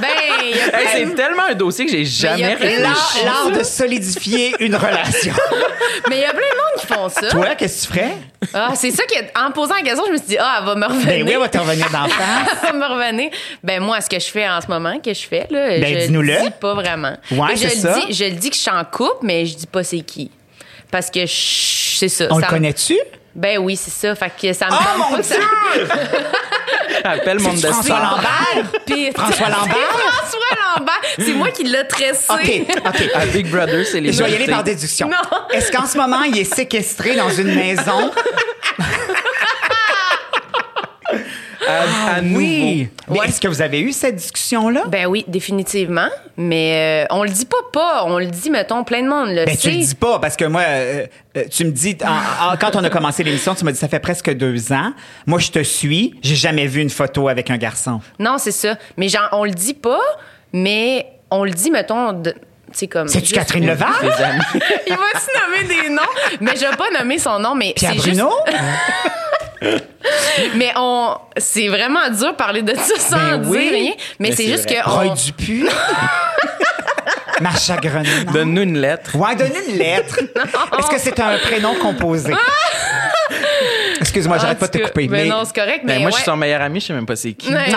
Ben, il y a Hey, plein- c'est tellement un dossier que j'ai y jamais réfléchi. l'art de solidifier une relation. [laughs] mais il y a plein de monde qui font ça. Toi, qu'est-ce que tu ferais? Ah, c'est ça qu'en posant la question, je me suis dit, ah, elle va me revenir. Ben oui, on va te revenir d'en [laughs] face. Elle va me revenir. Ben moi, ce que je fais en ce moment, que je fais, là, Ben, je dis-nous-le. le dis pas vraiment. Ouais, je c'est le ça. Dis, je le dis que je suis en couple, mais je dis pas c'est qui. Parce que c'est ça. On ça le connaît-tu? Ben oui, c'est ça. Fait que ça me Oh mon pas que ça- Dieu! [laughs] Appelle mon C'est François destin. Lambert? [laughs] Puis- François Lambert? C'est François Lambert. C'est moi qui l'ai tressé. OK, OK. À Big Brother, c'est les Je vais y aller par déduction. Non. Est-ce qu'en ce moment, il est séquestré dans une maison? [laughs] À, à nouveau. Oui. Ouais. est-ce que vous avez eu cette discussion-là? Ben oui, définitivement. Mais euh, on le dit pas pas. On le dit, mettons, plein de monde le Ben, sait. tu le dis pas, parce que moi, euh, euh, tu me dis, en- en- quand on a commencé l'émission, tu m'as dit, ça fait presque deux ans. Moi, je te suis. J'ai jamais vu une photo avec un garçon. Non, c'est ça. Mais genre, on le dit pas, mais on le dit, mettons, de- c'est comme. C'est-tu Catherine amis. [laughs] Il va-tu nommer des noms? Mais je vais pas nommer son nom, mais Pierre juste. [laughs] Mais on. C'est vraiment dur de parler de ça sans Ben dire oui. rien. Mais, Mais c'est juste vrai. que. Roy on- Dupuis? [laughs] Marcha Grenon? Donne-nous une lettre. Ouais, donne une lettre. [laughs] Est-ce que c'est un prénom composé? Excuse-moi, j'arrête pas de te couper. Ben mais- non, c'est correct, mais. Ben, moi, je suis son meilleur ami, je sais même pas c'est qui. Ouais. [laughs]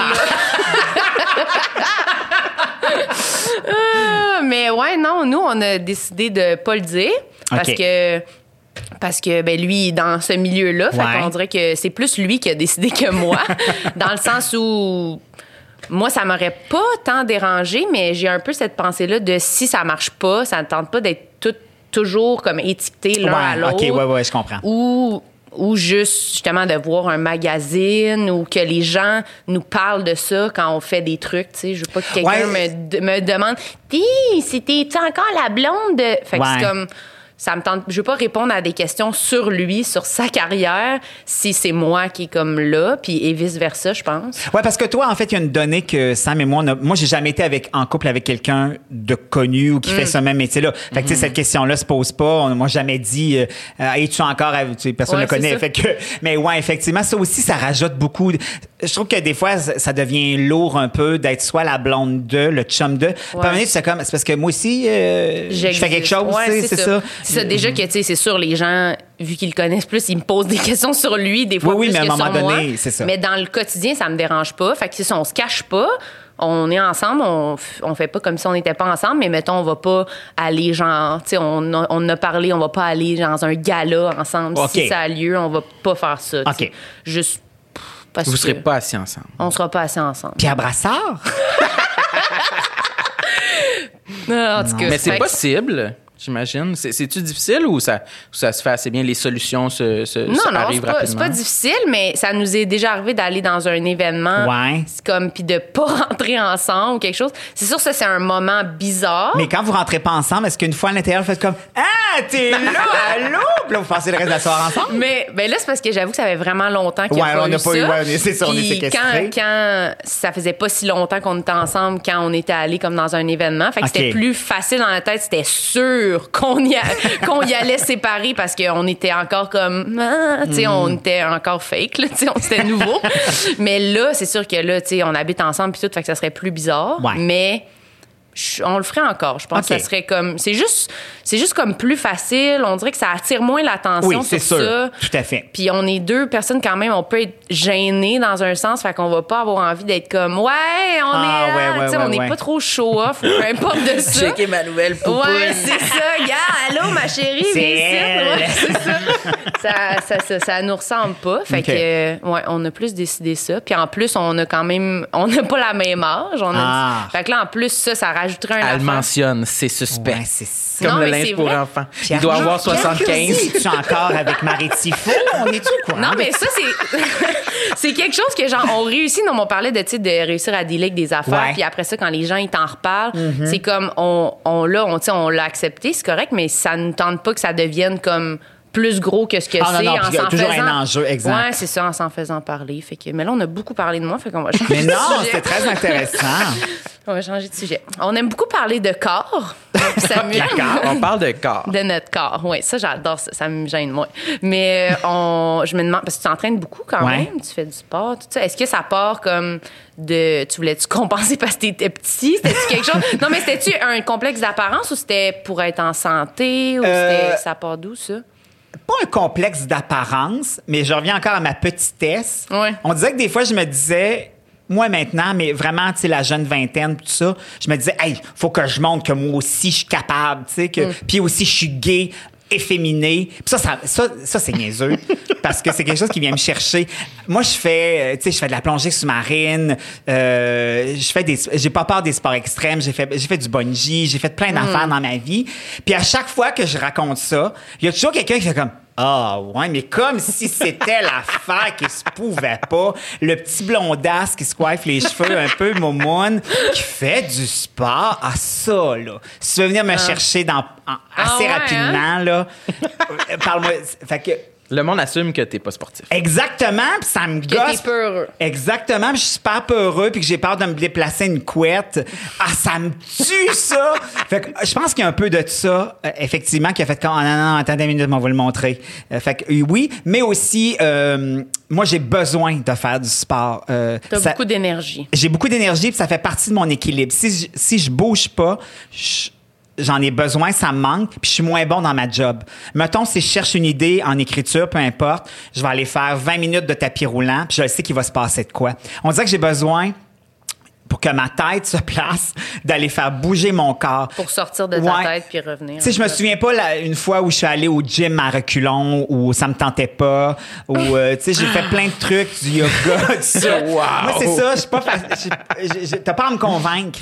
Ah, mais ouais, non, nous, on a décidé de pas le dire parce que. Parce que ben lui est dans ce milieu-là, fait Ouais. qu'on dirait que c'est plus lui qui a décidé que moi, [laughs] dans le sens où moi ça m'aurait pas tant dérangé, mais j'ai un peu cette pensée-là de si ça marche pas, ça ne tente pas d'être tout- toujours comme étiqueté l'un à l'autre OK, ouais, ouais, je comprends. ou ou juste justement de voir un magazine ou que les gens nous parlent de ça quand on fait des trucs, tu sais, je veux pas que quelqu'un Ouais. me, me demande "Ti, c'était encore la blonde de? Fait que c'est comme ça me tente je veux pas répondre à des questions sur lui, sur sa carrière si c'est moi qui est comme là puis et vice versa, je pense. Ouais, parce que toi, en fait, il y a une donnée que Sam et moi, on a- moi, j'ai jamais été avec, en couple avec quelqu'un de connu ou qui Mm. fait ce même métier-là. Fait que, tu sais, cette question-là se pose pas. On, moi, jamais dit, euh, es-tu encore, tu sais, personne Ouais, ne connaît. c'est ça. Fait que, mais ouais, effectivement, ça aussi, ça rajoute beaucoup. Je trouve que des fois, ça devient lourd un peu d'être soit la blonde de, le chum de. Donné, c'est comme, c'est parce que moi aussi, euh, je fais quelque chose, Ouais, c'est ça. C'est ça. Déjà que, tu sais, c'est sûr, les gens, vu qu'ils le connaissent plus, ils me posent des [laughs] questions sur lui, des fois Oui, oui, plus mais à que un moment sur donné, c'est ça. Mais dans le quotidien, ça me dérange pas. Fait que c'est ça, on se cache pas. On est ensemble, on, on fait pas comme si on n'était pas ensemble, mais mettons, on va pas aller genre, tu sais, on, a- on a parlé, on va pas aller dans un gala ensemble. OK. Si ça a lieu, on va pas faire ça. tu sais. OK. Juste pff, parce Vous que serez pas assis ensemble. on sera pas assez ensemble. Pierre Brassard? [laughs] Ah, en tout cas, Mais c'est fait que- possible, j'imagine. C'est- C'est-tu difficile ou ça, ou ça se fait assez bien? Les solutions se, se, Non, se non, c'est arrivent pas, c'est rapidement? pas difficile, mais ça nous est déjà arrivé d'aller dans un événement. Ouais. C'est comme, puis de pas [laughs] rentrer ensemble ou quelque chose. C'est sûr, ça, c'est un moment bizarre. Mais quand vous rentrez pas ensemble, est-ce qu'une fois à l'intérieur, vous faites comme Ah, t'es là, [laughs] allô? Puis là, vous passez le reste de la soirée ensemble? Mais ben là, c'est parce que j'avoue que ça fait vraiment longtemps qu'il n'y a Ouais, pas on n'a eu pas eu- ça. ouais, on est- c'est ça, on est séquestrés. Quand, quand ça faisait pas si longtemps qu'on était ensemble, quand on était allés comme dans un événement, fait que c'était plus facile dans la tête. C'était sûr qu'on y, a- qu'on y allait séparer parce qu'on était encore comme, ah, tu sais, Hmm. on était encore fake, là, tu sais, on c'était nouveau. [laughs] Mais là, c'est sûr que là, tu sais, on habite ensemble puis tout, fait que ça serait plus bizarre. Ouais. Mais je- on le ferait encore. Je pense que ça serait comme. C'est juste, c'est juste comme plus facile. On dirait que ça attire moins l'attention Oui, c'est sur sûr. ça. Tout à fait. Puis on est deux personnes quand même, on peut être gênés dans un sens, fait qu'on va pas avoir envie d'être comme ouais, on Ah, est là, ouais, ouais, Tu sais, ouais, on n'est ouais. pas trop show off, peu importe de ça. Checker ma nouvelle poupoune. Ouais, c'est ça. Gars, allô, ma chérie, C'est ça. ça, ça, ça. ça nous ressemble pas. Fait que, ouais, on a plus décidé ça. Puis en plus, on a quand même, on n'a pas la même âge. On a Ah. Fait que là, en plus, ça, ça rajouterait un Elle mentionne, c'est suspect. Ouais, c'est ça. Comme Non, le mais linge c'est pour vrai. enfants. Il Pierre- doit avoir Pierre 75. Curzi, Es-tu encore avec Marie Tifo? On est-tu au courant? Non, mais ça, c'est. [laughs] c'est quelque chose que, genre, on réussit. Non, on parlait de, tu sais, de réussir à dealer avec des affaires. Ouais. Mm-hmm. Puis après ça, quand les gens, ils t'en reparlent, c'est comme, on, on l'a, on, tu sais, on l'a accepté, c'est correct, mais ça ne tente pas que ça devienne comme plus gros que ce que Ah, c'est non, en s'en toujours faisant. un enjeu, exact. Ouais, c'est ça, en s'en faisant parler. Fait que, mais là, on a beaucoup parlé de moi, fait qu'on va changer Mais de non, c'est très intéressant. [laughs] On va changer de sujet. On aime beaucoup parler de corps. [laughs] On parle de corps. De notre corps. Oui, ça, j'adore ça. Ça me gêne moins. Mais euh, on, je me demande, parce que tu t'entraînes beaucoup quand Ouais. même, tu fais du sport, tout ça. Est-ce que ça part comme de. Tu voulais-tu compenser [laughs] parce que t'étais petit? C'était-tu quelque chose? Non, mais c'était-tu un complexe d'apparence ou c'était pour être en santé? Ou Euh, c'était- ça part d'où, ça? Pas un complexe d'apparence, mais je reviens encore à ma petitesse. Ouais. On disait que des fois, je me disais, moi maintenant, mais vraiment, tu sais, la jeune vingtaine, tout ça, je me disais, hey, faut que je montre que moi aussi, je suis capable, tu sais, que, Mm. puis aussi, je suis gay, efféminé. Puis ça, ça, ça, ça, c'est niaiseux, [laughs] parce que c'est quelque chose qui vient me chercher. Moi, je fais, euh, tu sais, je fais de la plongée sous-marine, euh, je fais des, j'ai pas peur des sports extrêmes, j'ai fait, j'ai fait du bungee, j'ai fait plein d'affaires dans ma vie. Puis à chaque fois que je raconte ça, il y a toujours quelqu'un qui fait comme, ah, ouais, mais comme si c'était l'affaire qui se pouvait pas. Le petit blondasse qui se coiffe les cheveux un peu momoune, qui fait du sport. Ah, ça, là. Si tu veux venir me chercher dans, en- assez Ah ouais, rapidement, là, euh, parle-moi. Fait que, Le monde assume que t'es pas sportif. exactement, puis ça me Que gosse. t'es peureux. Exactement, puis je suis super peureux puis que j'ai peur de me déplacer une couette. Ah, ça me tue ça. [laughs] Fait que je pense qu'il y a un peu de ça euh, effectivement qui a fait comme ah, non non, attendez une minute, on va le montrer. Euh, fait que euh, oui, mais aussi euh, moi j'ai besoin de faire du sport. Euh, T'as ça- beaucoup d'énergie. j'ai beaucoup d'énergie puis ça fait partie de mon équilibre. Si je, si je bouge pas, je- J'en ai besoin, ça me manque, puis je suis moins bon dans ma job. Mettons, si je cherche une idée en écriture, peu importe, je vais aller faire 20 minutes de tapis roulant, puis je sais qu'il va se passer de quoi. On dirait que j'ai besoin, pour que ma tête se place, [laughs] d'aller faire bouger mon corps. Pour sortir de ta Ouais. tête puis revenir. Tu sais, je me souviens pas la- une fois où je suis allée au gym à reculons, où ça me tentait pas, où, euh, tu sais, j'ai fait plein de trucs, du yoga, ça. [laughs] Wow. Moi, c'est ça, je suis pas T'as pas à me convaincre.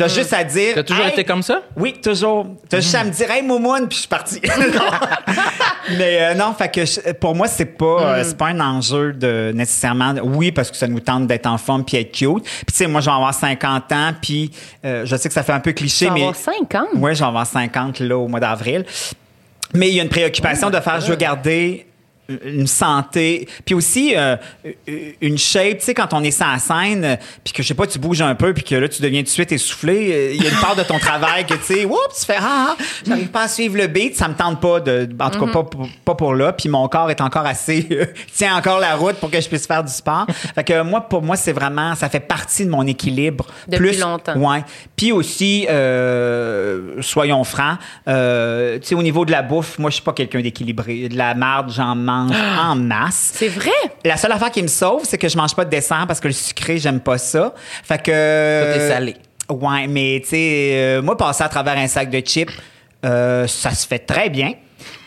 T'as juste à dire. T'as toujours Hey! été comme ça? Oui, toujours. T'as juste à me dire, hey, Moumoune, puis je suis parti. [laughs] Non. [laughs] Mais euh, non, fait que je- pour moi, c'est pas, euh, c'est pas un enjeu de nécessairement. Oui, parce que ça nous tente d'être en forme puis être cute. Puis tu sais, moi, je vais avoir 50 ans, puis euh, je sais que ça fait un peu cliché, Tu vas mais. avoir 50? Oui, je vais avoir 50 là, au mois d'avril. Mais il y a une préoccupation Oh de faire, je veux garder une santé, puis aussi euh, une shape, tu sais, quand on est sur la scène, puis que, je sais pas, tu bouges un peu, puis que là, tu deviens tout de suite essoufflé, euh, il y a une part de ton [laughs] travail que, tu sais, oups, tu fais, ah, ah, j'arrive pas à suivre le beat, ça me tente pas, de, en tout Mm-hmm. cas, pas, pour- pas pour là, puis mon corps est encore assez, euh, [laughs] tient encore la route pour que je puisse faire du sport. [laughs] fait que moi, pour moi, c'est vraiment, ça fait partie de mon équilibre. Depuis plus, longtemps. Ouais. Puis aussi, euh, soyons francs, tu sais, au niveau de la bouffe, moi, je suis pas quelqu'un d'équilibré. De la marde, j'en mange [gasps] en masse. C'est vrai? La seule affaire qui me sauve, c'est que je mange pas de dessert parce que le sucré, j'aime pas ça. Fait que. Tout est salé. Ouais, mais tu sais, euh, moi, passer à travers un sac de chips, euh, ça se fait très bien.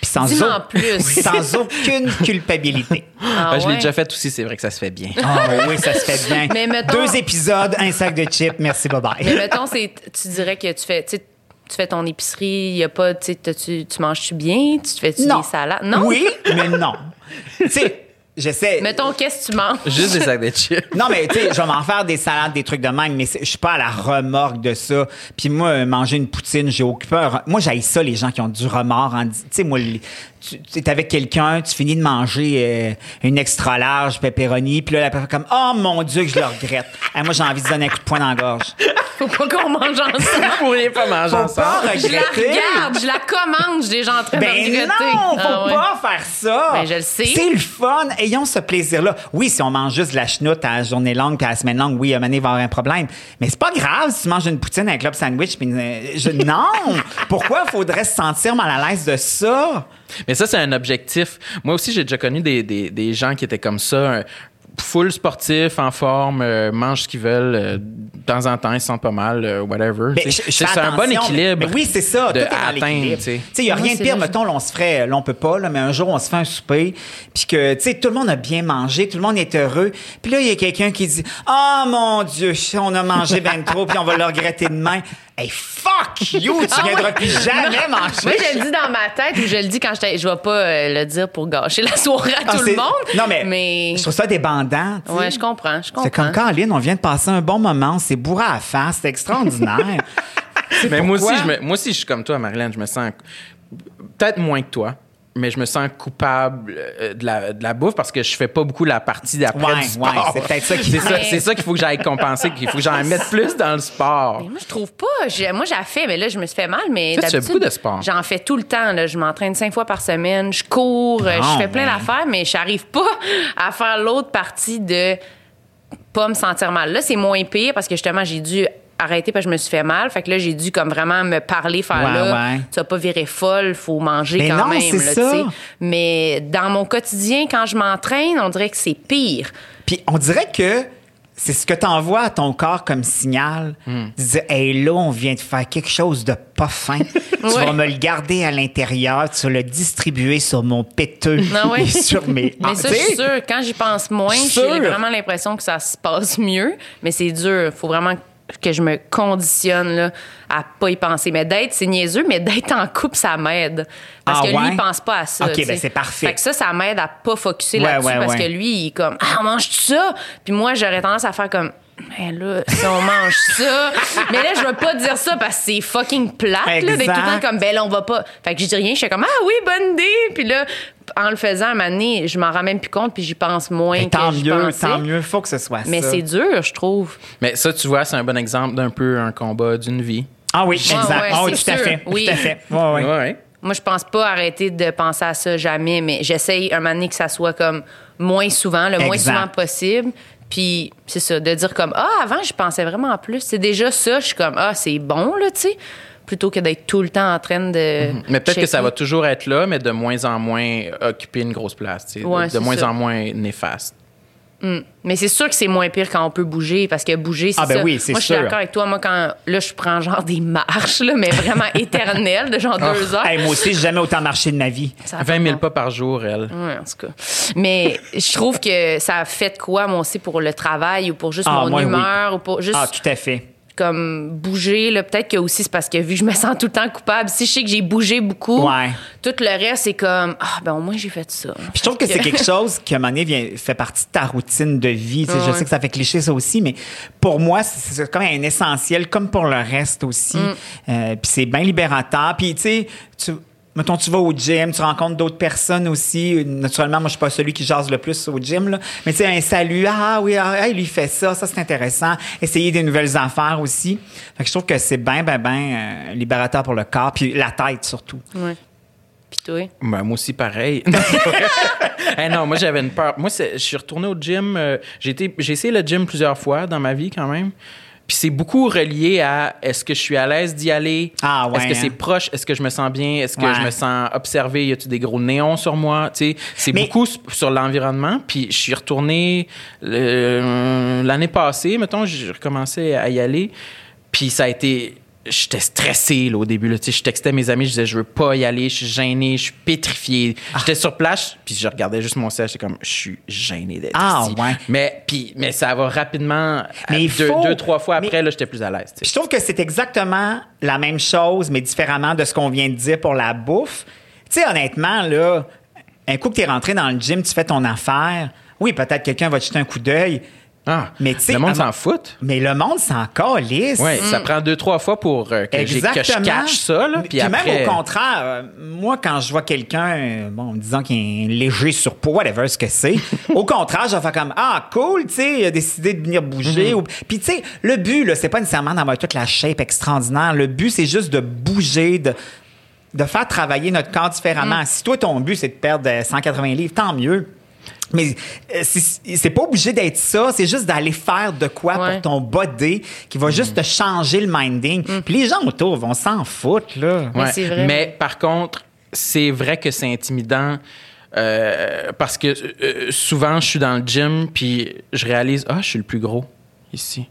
Puis sans, Dis-moi au- en plus. [laughs] sans aucune [laughs] culpabilité. Ah Ben, je l'ai déjà fait aussi, c'est vrai que ça se fait bien. Ah oui, ça se fait bien. Mais mettons- Deux épisodes, un sac de chips, merci, bye bye. Mais mettons, c'est, tu dirais que tu fais, tu fais ton épicerie, il y a pas, tu tu manges-tu bien? Tu te fais-tu des salades? Non? Oui, mais non. tu sais, j'essaie. Mettons, qu'est-ce que tu manges? Juste des sacs de chips. Non, mais tu sais, je vais m'en faire des salades, des trucs de même, mais je suis pas à la remorque de ça. Puis moi, euh, manger une poutine, j'ai occupé un... re- Moi, j'haïs ça, les gens qui ont du remords. en Tu sais, moi, les- tu tu es avec quelqu'un, tu finis de manger euh, une extra large pepperoni, puis là, la personne comme « Oh mon Dieu, que je le regrette. [laughs] Hey, moi, j'ai envie de donner un coup de poing dans la gorge. Faut pas qu'on mange ensemble. [laughs] Vous pourriez pas manger Faut ensemble. pas Je la regretter. regarde, je la commande, je suis déjà en train de Ben regretter. non, faut Ah ouais. pas faire ça. Ben, je le sais. C'est le fun. Ayons ce plaisir-là. Oui, si on mange juste de la chenoute à la journée longue puis à la semaine longue, oui, à un moment donné, il va y avoir un problème. Mais c'est pas grave si tu manges une poutine avec club sandwich. Puis une- euh, je- non! [laughs] Pourquoi faudrait se sentir mal à l'aise de ça? Mais ça, c'est un objectif. Moi aussi, j'ai déjà connu des, des, des gens qui étaient comme ça, full sportif, en forme, euh, mangent ce qu'ils veulent, euh, de temps en temps, ils se sentent pas mal, euh, whatever. C'est un bon équilibre. mais- mais oui, c'est ça. De tout est dans atteindre, tu il n'y a rien de pire. vrai. Mettons, là, on se ferait, là, on peut pas, là, mais un jour, on se fait un souper, puis que, tu sais, tout le monde a bien mangé, tout le monde est heureux. Puis là, il y a quelqu'un qui dit, oh mon Dieu, on a mangé ben trop, puis on va le regretter demain. Hey, fuck you! Tu Ah viendras plus jamais Moi, manger. je le dis dans ma tête ou je le dis quand je Je vais pas euh, le dire pour gâcher la soirée à Ah, tout le monde. Non, mais, je trouve ça débandant. tu sais. Ouais, je comprends, je comprends. C'est comme Caroline, on vient de passer un bon moment, c'est bourré à la face, c'est extraordinaire. [laughs] Mais moi aussi, je me- moi aussi, je suis comme toi, Marilyn. Je me sens peut-être moins que toi. Mais je me sens coupable euh, de la, de la bouffe parce que je fais pas beaucoup la partie d'après Ouais, du sport. ouais, c'est peut-être ça qui- [laughs] C'est ça, c'est ça qu'il faut que j'aille compenser, qu'il faut que j'en mette plus dans le sport. Mais moi, je trouve pas. Moi, j'ai fait, mais là, je me suis fait mal. Mais tu fais d'habitude, beaucoup de sport. J'en fais tout le temps. là. Je m'entraîne cinq fois par semaine. Je cours. euh, Non, je fais plein mais- d'affaires, mais j'arrive pas à faire l'autre partie de pas me sentir mal. Là, c'est moins pire parce que justement, j'ai dû arrêter parce que je me suis fait mal. Fait que là, j'ai dû comme vraiment me parler, faire Ouais, là, ouais. tu vas pas virer folle, faut manger Mais quand non, même. c'est là, ça. Mais dans mon quotidien, quand je m'entraîne, on dirait que c'est pire. Puis on dirait que c'est ce que tu envoies à ton corps comme signal. Hmm. Tu dis, hey, là, on vient de faire quelque chose de pas fin. [laughs] Tu Ouais. vas me le garder à l'intérieur, tu vas le distribuer sur mon péteux Ah ouais. et sur mes. [laughs] Mais Ah, ça, je suis sais, sûre, quand j'y pense moins, j'ai vraiment l'impression que ça se passe mieux. Mais c'est dur. faut vraiment que je me conditionne là, à pas y penser. Mais d'être, c'est niaiseux, mais d'être en couple, ça m'aide. Parce Ah que lui, ouais? il pense pas à ça. Ok, ben c'est parfait. Fait que ça, ça m'aide à pas focuser Ouais, là-dessus ouais, parce que lui, il est comme, ah, on mange tout ça? Puis moi, j'aurais tendance à faire comme, mais là, si on mange ça. mais là, je veux pas dire ça parce que c'est fucking plate, là, d'être tout le temps comme, ben là, on va pas. Fait que je dis rien, je fais comme, ah oui, bonne idée. Puis là, en le faisant, à un moment donné, je m'en rends même plus compte, puis j'y pense moins mais tant mieux, pensais. tant mieux, faut que ce soit Mais ça. c'est dur, je trouve. Mais ça, tu vois, c'est un bon exemple d'un peu un combat d'une vie. Ah oui, Ouais, exact. ouais, Ah oui, c'est tout à fait. Oui. Tout à fait. Ouais, ouais. Ouais. Moi, je pense pas arrêter de penser à ça jamais, mais j'essaye un moment donné que ça soit comme moins souvent, le moins souvent possible. Puis c'est ça, de dire comme ah avant je pensais vraiment plus. C'est déjà ça, je suis comme ah c'est bon là, tu sais, plutôt que d'être tout le temps en train de. Mais peut-être que ça va toujours être là, mais de moins en moins occuper une grosse place. tu sais. Ouais, de moins ça. en moins néfaste. Mais c'est sûr que c'est moins pire quand on peut bouger parce que bouger, c'est Ah, ben ça. oui, c'est moi, je suis d'accord avec toi. Moi, quand là, je prends genre des marches, là, mais vraiment [laughs] éternelles, de genre deux heures. Hey, moi aussi, j'ai jamais autant marché de ma vie. Ça a 20 000 pas par jour, elle. Ouais, en tout cas. Mais je trouve que ça a fait de quoi, moi aussi, pour le travail ou pour juste Ah, mon moi, oui. humeur ou pour juste Ah, tout à fait. Comme bouger. là. Peut-être que aussi c'est parce que vu que je me sens tout le temps coupable, si je sais que j'ai bougé beaucoup, Ouais. tout le reste, c'est comme Ah, ben au moins j'ai fait ça. Puis je trouve que c'est quelque [laughs] chose qui, à un moment donné, vient, fait partie de ta routine de vie. Je sais que ça fait cliché, ça aussi, mais pour moi, c'est comme un essentiel, comme pour le reste aussi. Mm. Euh, puis c'est bien libérateur. Puis, tu sais, tu... Mettons, tu vas au gym, tu rencontres d'autres personnes aussi. Naturellement, moi, je suis pas celui qui jase le plus au gym, là. Mais tu sais, un salut, ah oui, ah, hey, lui il fait ça, ça c'est intéressant. Essayer des nouvelles affaires aussi. Fait que je trouve que c'est bien, bien, bien libérateur pour le corps, puis la tête surtout. Ouais. Puis toi? Ben, moi aussi, pareil. [laughs] Eh non, moi, j'avais une peur. Moi, je suis retourné au gym. euh, j'ai, été- j'ai essayé le gym plusieurs fois dans ma vie, quand même. Puis c'est beaucoup relié à est-ce que je suis à l'aise d'y aller? Ah ouais, Est-ce que hein? c'est proche? Est-ce que je me sens bien? Est-ce que Ouais. je me sens observé? Y a-tu des gros néons sur moi? Tu sais, c'est Mais- beaucoup sur l'environnement. Puis je suis retourné euh, l'année passée, mettons, j'ai recommencé à y aller. Puis ça a été. J'étais stressé là, au début. Là. Tu sais, Je textais mes amis, je disais je veux pas y aller, je suis gêné, je suis pétrifié. Ah. J'étais sur place, puis je regardais juste mon sel, j'étais comme je suis gêné d'être Ah, ici. ouais. Mais, puis, mais ça va rapidement. Mais il deux, faut- deux, trois fois mais- après, là, j'étais plus à l'aise. tu sais. Puis je trouve que c'est exactement la même chose, mais différemment de ce qu'on vient de dire pour la bouffe. Tu sais, honnêtement, là, un coup que tu es rentré dans le gym, tu fais ton affaire. Oui, peut-être quelqu'un va te jeter un coup d'œil, Ah, Mais tu sais, le monde s'en fout. mais le monde s'en calisse. Ouais, ça prend deux, trois fois pour euh, que, j'ai- que je Exactement. catch ça. Là, puis après, même au contraire, euh, moi, quand je vois quelqu'un, euh, bon, disant qu'il est léger surpoids, whatever ce que c'est, [laughs] au contraire, je vais faire comme Ah, cool, tu sais, il a décidé de venir bouger. Mhm. Ou- Puis, tu sais, le but, là, c'est pas nécessairement d'avoir toute la shape extraordinaire. Le but, c'est juste de bouger, de, de faire travailler notre corps différemment. Mhm. Si toi, ton but, c'est de perdre euh, 180 livres, tant mieux. Mais euh, c'est pas obligé d'être ça, c'est juste d'aller faire de quoi Ouais. pour ton body qui va juste te changer le minding. Puis les gens autour vont s'en foutre, là. Mais Ouais. c'est vrai. Mais par contre, c'est vrai que c'est intimidant euh, parce que euh, souvent, je suis dans le gym puis je réalise, ah, je suis le plus gros ici.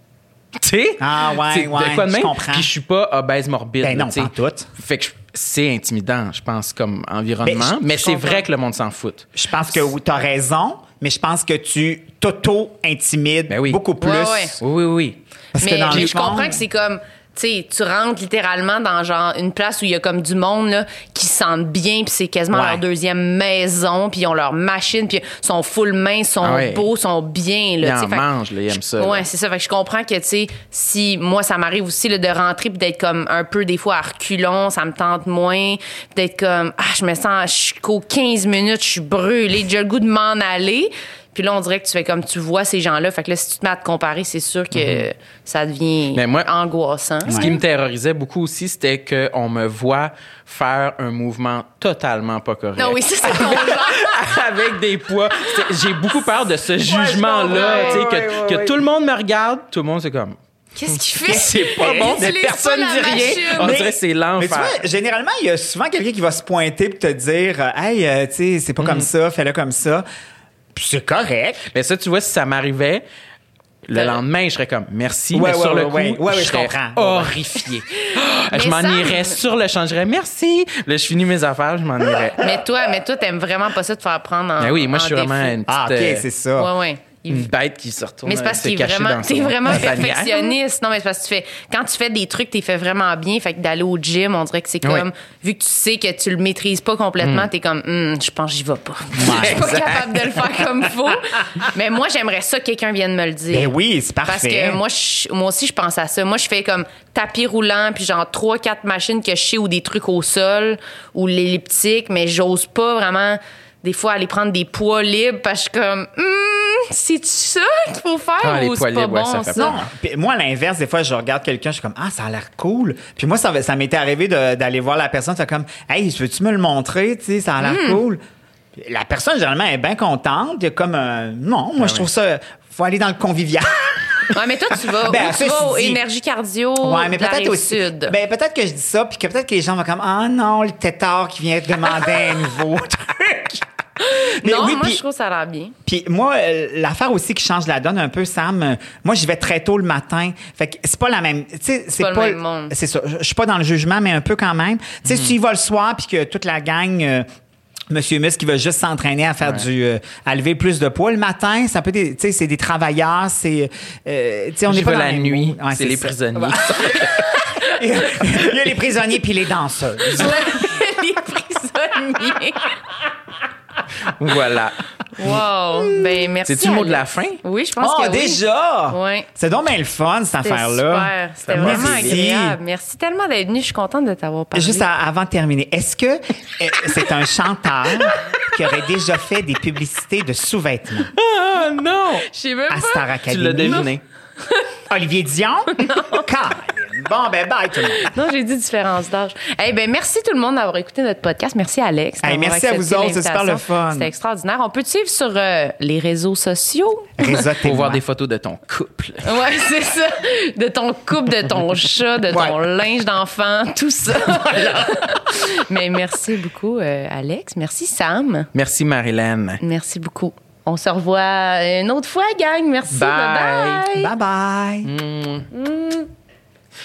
Tu sais? Ah, ouais, C'est de ouais, quoi de je même? comprends. Puis je suis pas obèse morbide. Ben non, pas en tout. Fait que je- c'est intimidant, je pense, comme environnement. Mais c'est vrai que le monde s'en fout. Je pense que oui, t'as raison, mais je pense que tu t'auto-intimides Ben oui. beaucoup plus. Ouais, ouais. Oui, oui, oui. Parce que mais dans mais le je fond- comprends que c'est comme tu sais, tu rentres littéralement dans genre une place où il y a comme du monde là, qui se sentent bien, puis c'est quasiment Ouais. leur deuxième maison, puis ils ont leur machine, puis ils sont full main, sont Ah ouais. beaux, sont bien. Là, Ils en Fait mangent, là, ils aiment ça. Ouais, c'est ça. Fait que je comprends que, tu sais, si moi, ça m'arrive aussi là, de rentrer puis d'être comme un peu, des fois, à reculons, ça me tente moins, d'être comme, ah, je me sens, je suis qu'aux 15 minutes, je suis brûlée, j'ai le goût de m'en aller. Puis là, on dirait que tu fais comme tu vois ces gens-là. Fait que là, si tu te mets à te comparer, c'est sûr que ça devient Mm-hmm. Mais moi- angoissant. Ce qui me terrorisait beaucoup aussi, c'était qu'on me voit faire un mouvement totalement pas correct. Non, oui, ça, c'est. [laughs] Avec des poids. C'est- J'ai beaucoup peur de ce jugement-là. comprends. tu sais, que Ouais, ouais, que ouais. tout le monde me regarde, tout le monde, c'est comme. Qu'est-ce qu'il fait? C'est pas bon, mais personne la dit rien. On Mais- dirait que c'est Mais tu l'enfer. vois, généralement, il y a souvent quelqu'un qui va se pointer pour te dire euh, Hey, euh, tu sais, c'est pas Mm. comme ça, fais-le comme ça. Puis c'est correct. Mais ça, tu vois, si ça m'arrivait, le lendemain, je serais comme merci, Ouais, mais ouais, sur le coup, ouais. Ouais, ouais, [laughs] je je serais horrifié. Mais je m'en irais sur le champ, je dirais merci. Là, je finis mes affaires, je m'en irais. Mais toi, mais toi, t'aimes vraiment pas ça de faire prendre en. Ben oui, moi, je suis en vraiment une petite, Ah, OK, euh, c'est ça. Ouais, ouais. Il- une bête qui se retourne. Mais c'est parce se qu'il vraiment, t'es vraiment perfectionniste. Non, mais c'est parce que tu fais, quand tu fais des trucs, t'es fait vraiment bien. Fait que d'aller au gym, on dirait que c'est comme, vu que tu sais que tu le maîtrises pas complètement, t'es comme, Hum, je pense que j'y vais pas. [laughs] Je suis pas capable de le faire comme faut. Mais moi, j'aimerais ça que quelqu'un vienne me le dire. Ben oui, c'est Parce parfait. que moi, je- moi aussi, je pense à ça. Moi, je fais comme tapis roulant, puis genre trois, quatre machines que je sais ou des trucs au sol ou l'elliptique, mais j'ose pas vraiment, des fois, aller prendre des poids libres parce que je suis comme, Hum, c'est-tu ça qu'il faut faire Ah, ou c'est pas ouais, bon, ça ça? Puis moi, à l'inverse, des fois, je regarde quelqu'un, je suis comme, ah, ça a l'air cool. Puis moi, ça, ça m'était arrivé d'aller voir la personne, c'est comme, hey, veux-tu me le montrer? Tu sais, ça a l'air Hmm. cool. Puis La personne, généralement, est bien contente. Il y a comme, non, moi, je trouve ça, faut aller dans le convivial. Ouais, mais toi, tu vas, [laughs] Ben, où tu ceci vas au dit- énergie cardio. Ouais, mais peut-être aussi. Rive-Sud. Ben, peut-être que je dis ça, puis que peut-être que les gens vont comme, ah non, le tétard qui vient demander un nouveau [laughs] truc. Mais non, oui, moi, je trouve ça a l'air bien. Puis moi, euh, l'affaire aussi qui change la donne un peu, Sam, euh, moi, j'y vais très tôt le matin. Fait que c'est pas la même. C'est pas pas. le même monde. C'est ça. Je suis pas dans le jugement, mais un peu quand même. Tu sais, si tu y vas le soir, puis que toute la gang. euh, Monsieur Mus qui veut juste s'entraîner à faire du euh, à lever plus de poids le matin, ça peut être, tu sais c'est des travailleurs, c'est euh, tu sais on est pas dans la nuit. Ouais, c'est les ça. prisonniers. [laughs] Il y a les prisonniers puis les danseuses. [laughs] Les prisonniers. Voilà. Wow. Ben, merci. C'est-tu le mot de la fin? Oui, je pense Oh, que oui. déjà! Ouais. C'est donc bien le fun, cette C'était affaire-là. super. C'était vraiment Merci. agréable. Merci tellement d'être venu. Je suis contente de t'avoir parlé. Juste à- avant de terminer, est-ce que euh, c'est un chanteur qui aurait déjà fait des publicités de sous-vêtements? [laughs] Ah non! Je sais même à pas. Star Tu Academy? l'as deviné. [laughs] Olivier Dion? [laughs] Colin. Bon, ben bye tout le monde. Non, j'ai dit différence d'âge. Eh ben, merci tout le monde d'avoir écouté notre podcast. Merci Alex. Hey, merci à vous autres, c'est super le fun. C'était extraordinaire. On peut te suivre sur euh, les réseaux sociaux? Pour voir des photos de ton couple. Ouais, c'est ça. De ton couple, de ton chat, de ton Ouais. linge d'enfant, tout ça. [laughs] Mais merci beaucoup, euh, Alex. Merci, Sam. Merci, Marilyn. Merci beaucoup. On se revoit une autre fois, gang. Merci. Bye. Bye bye. Bye bye. Mm. Mm.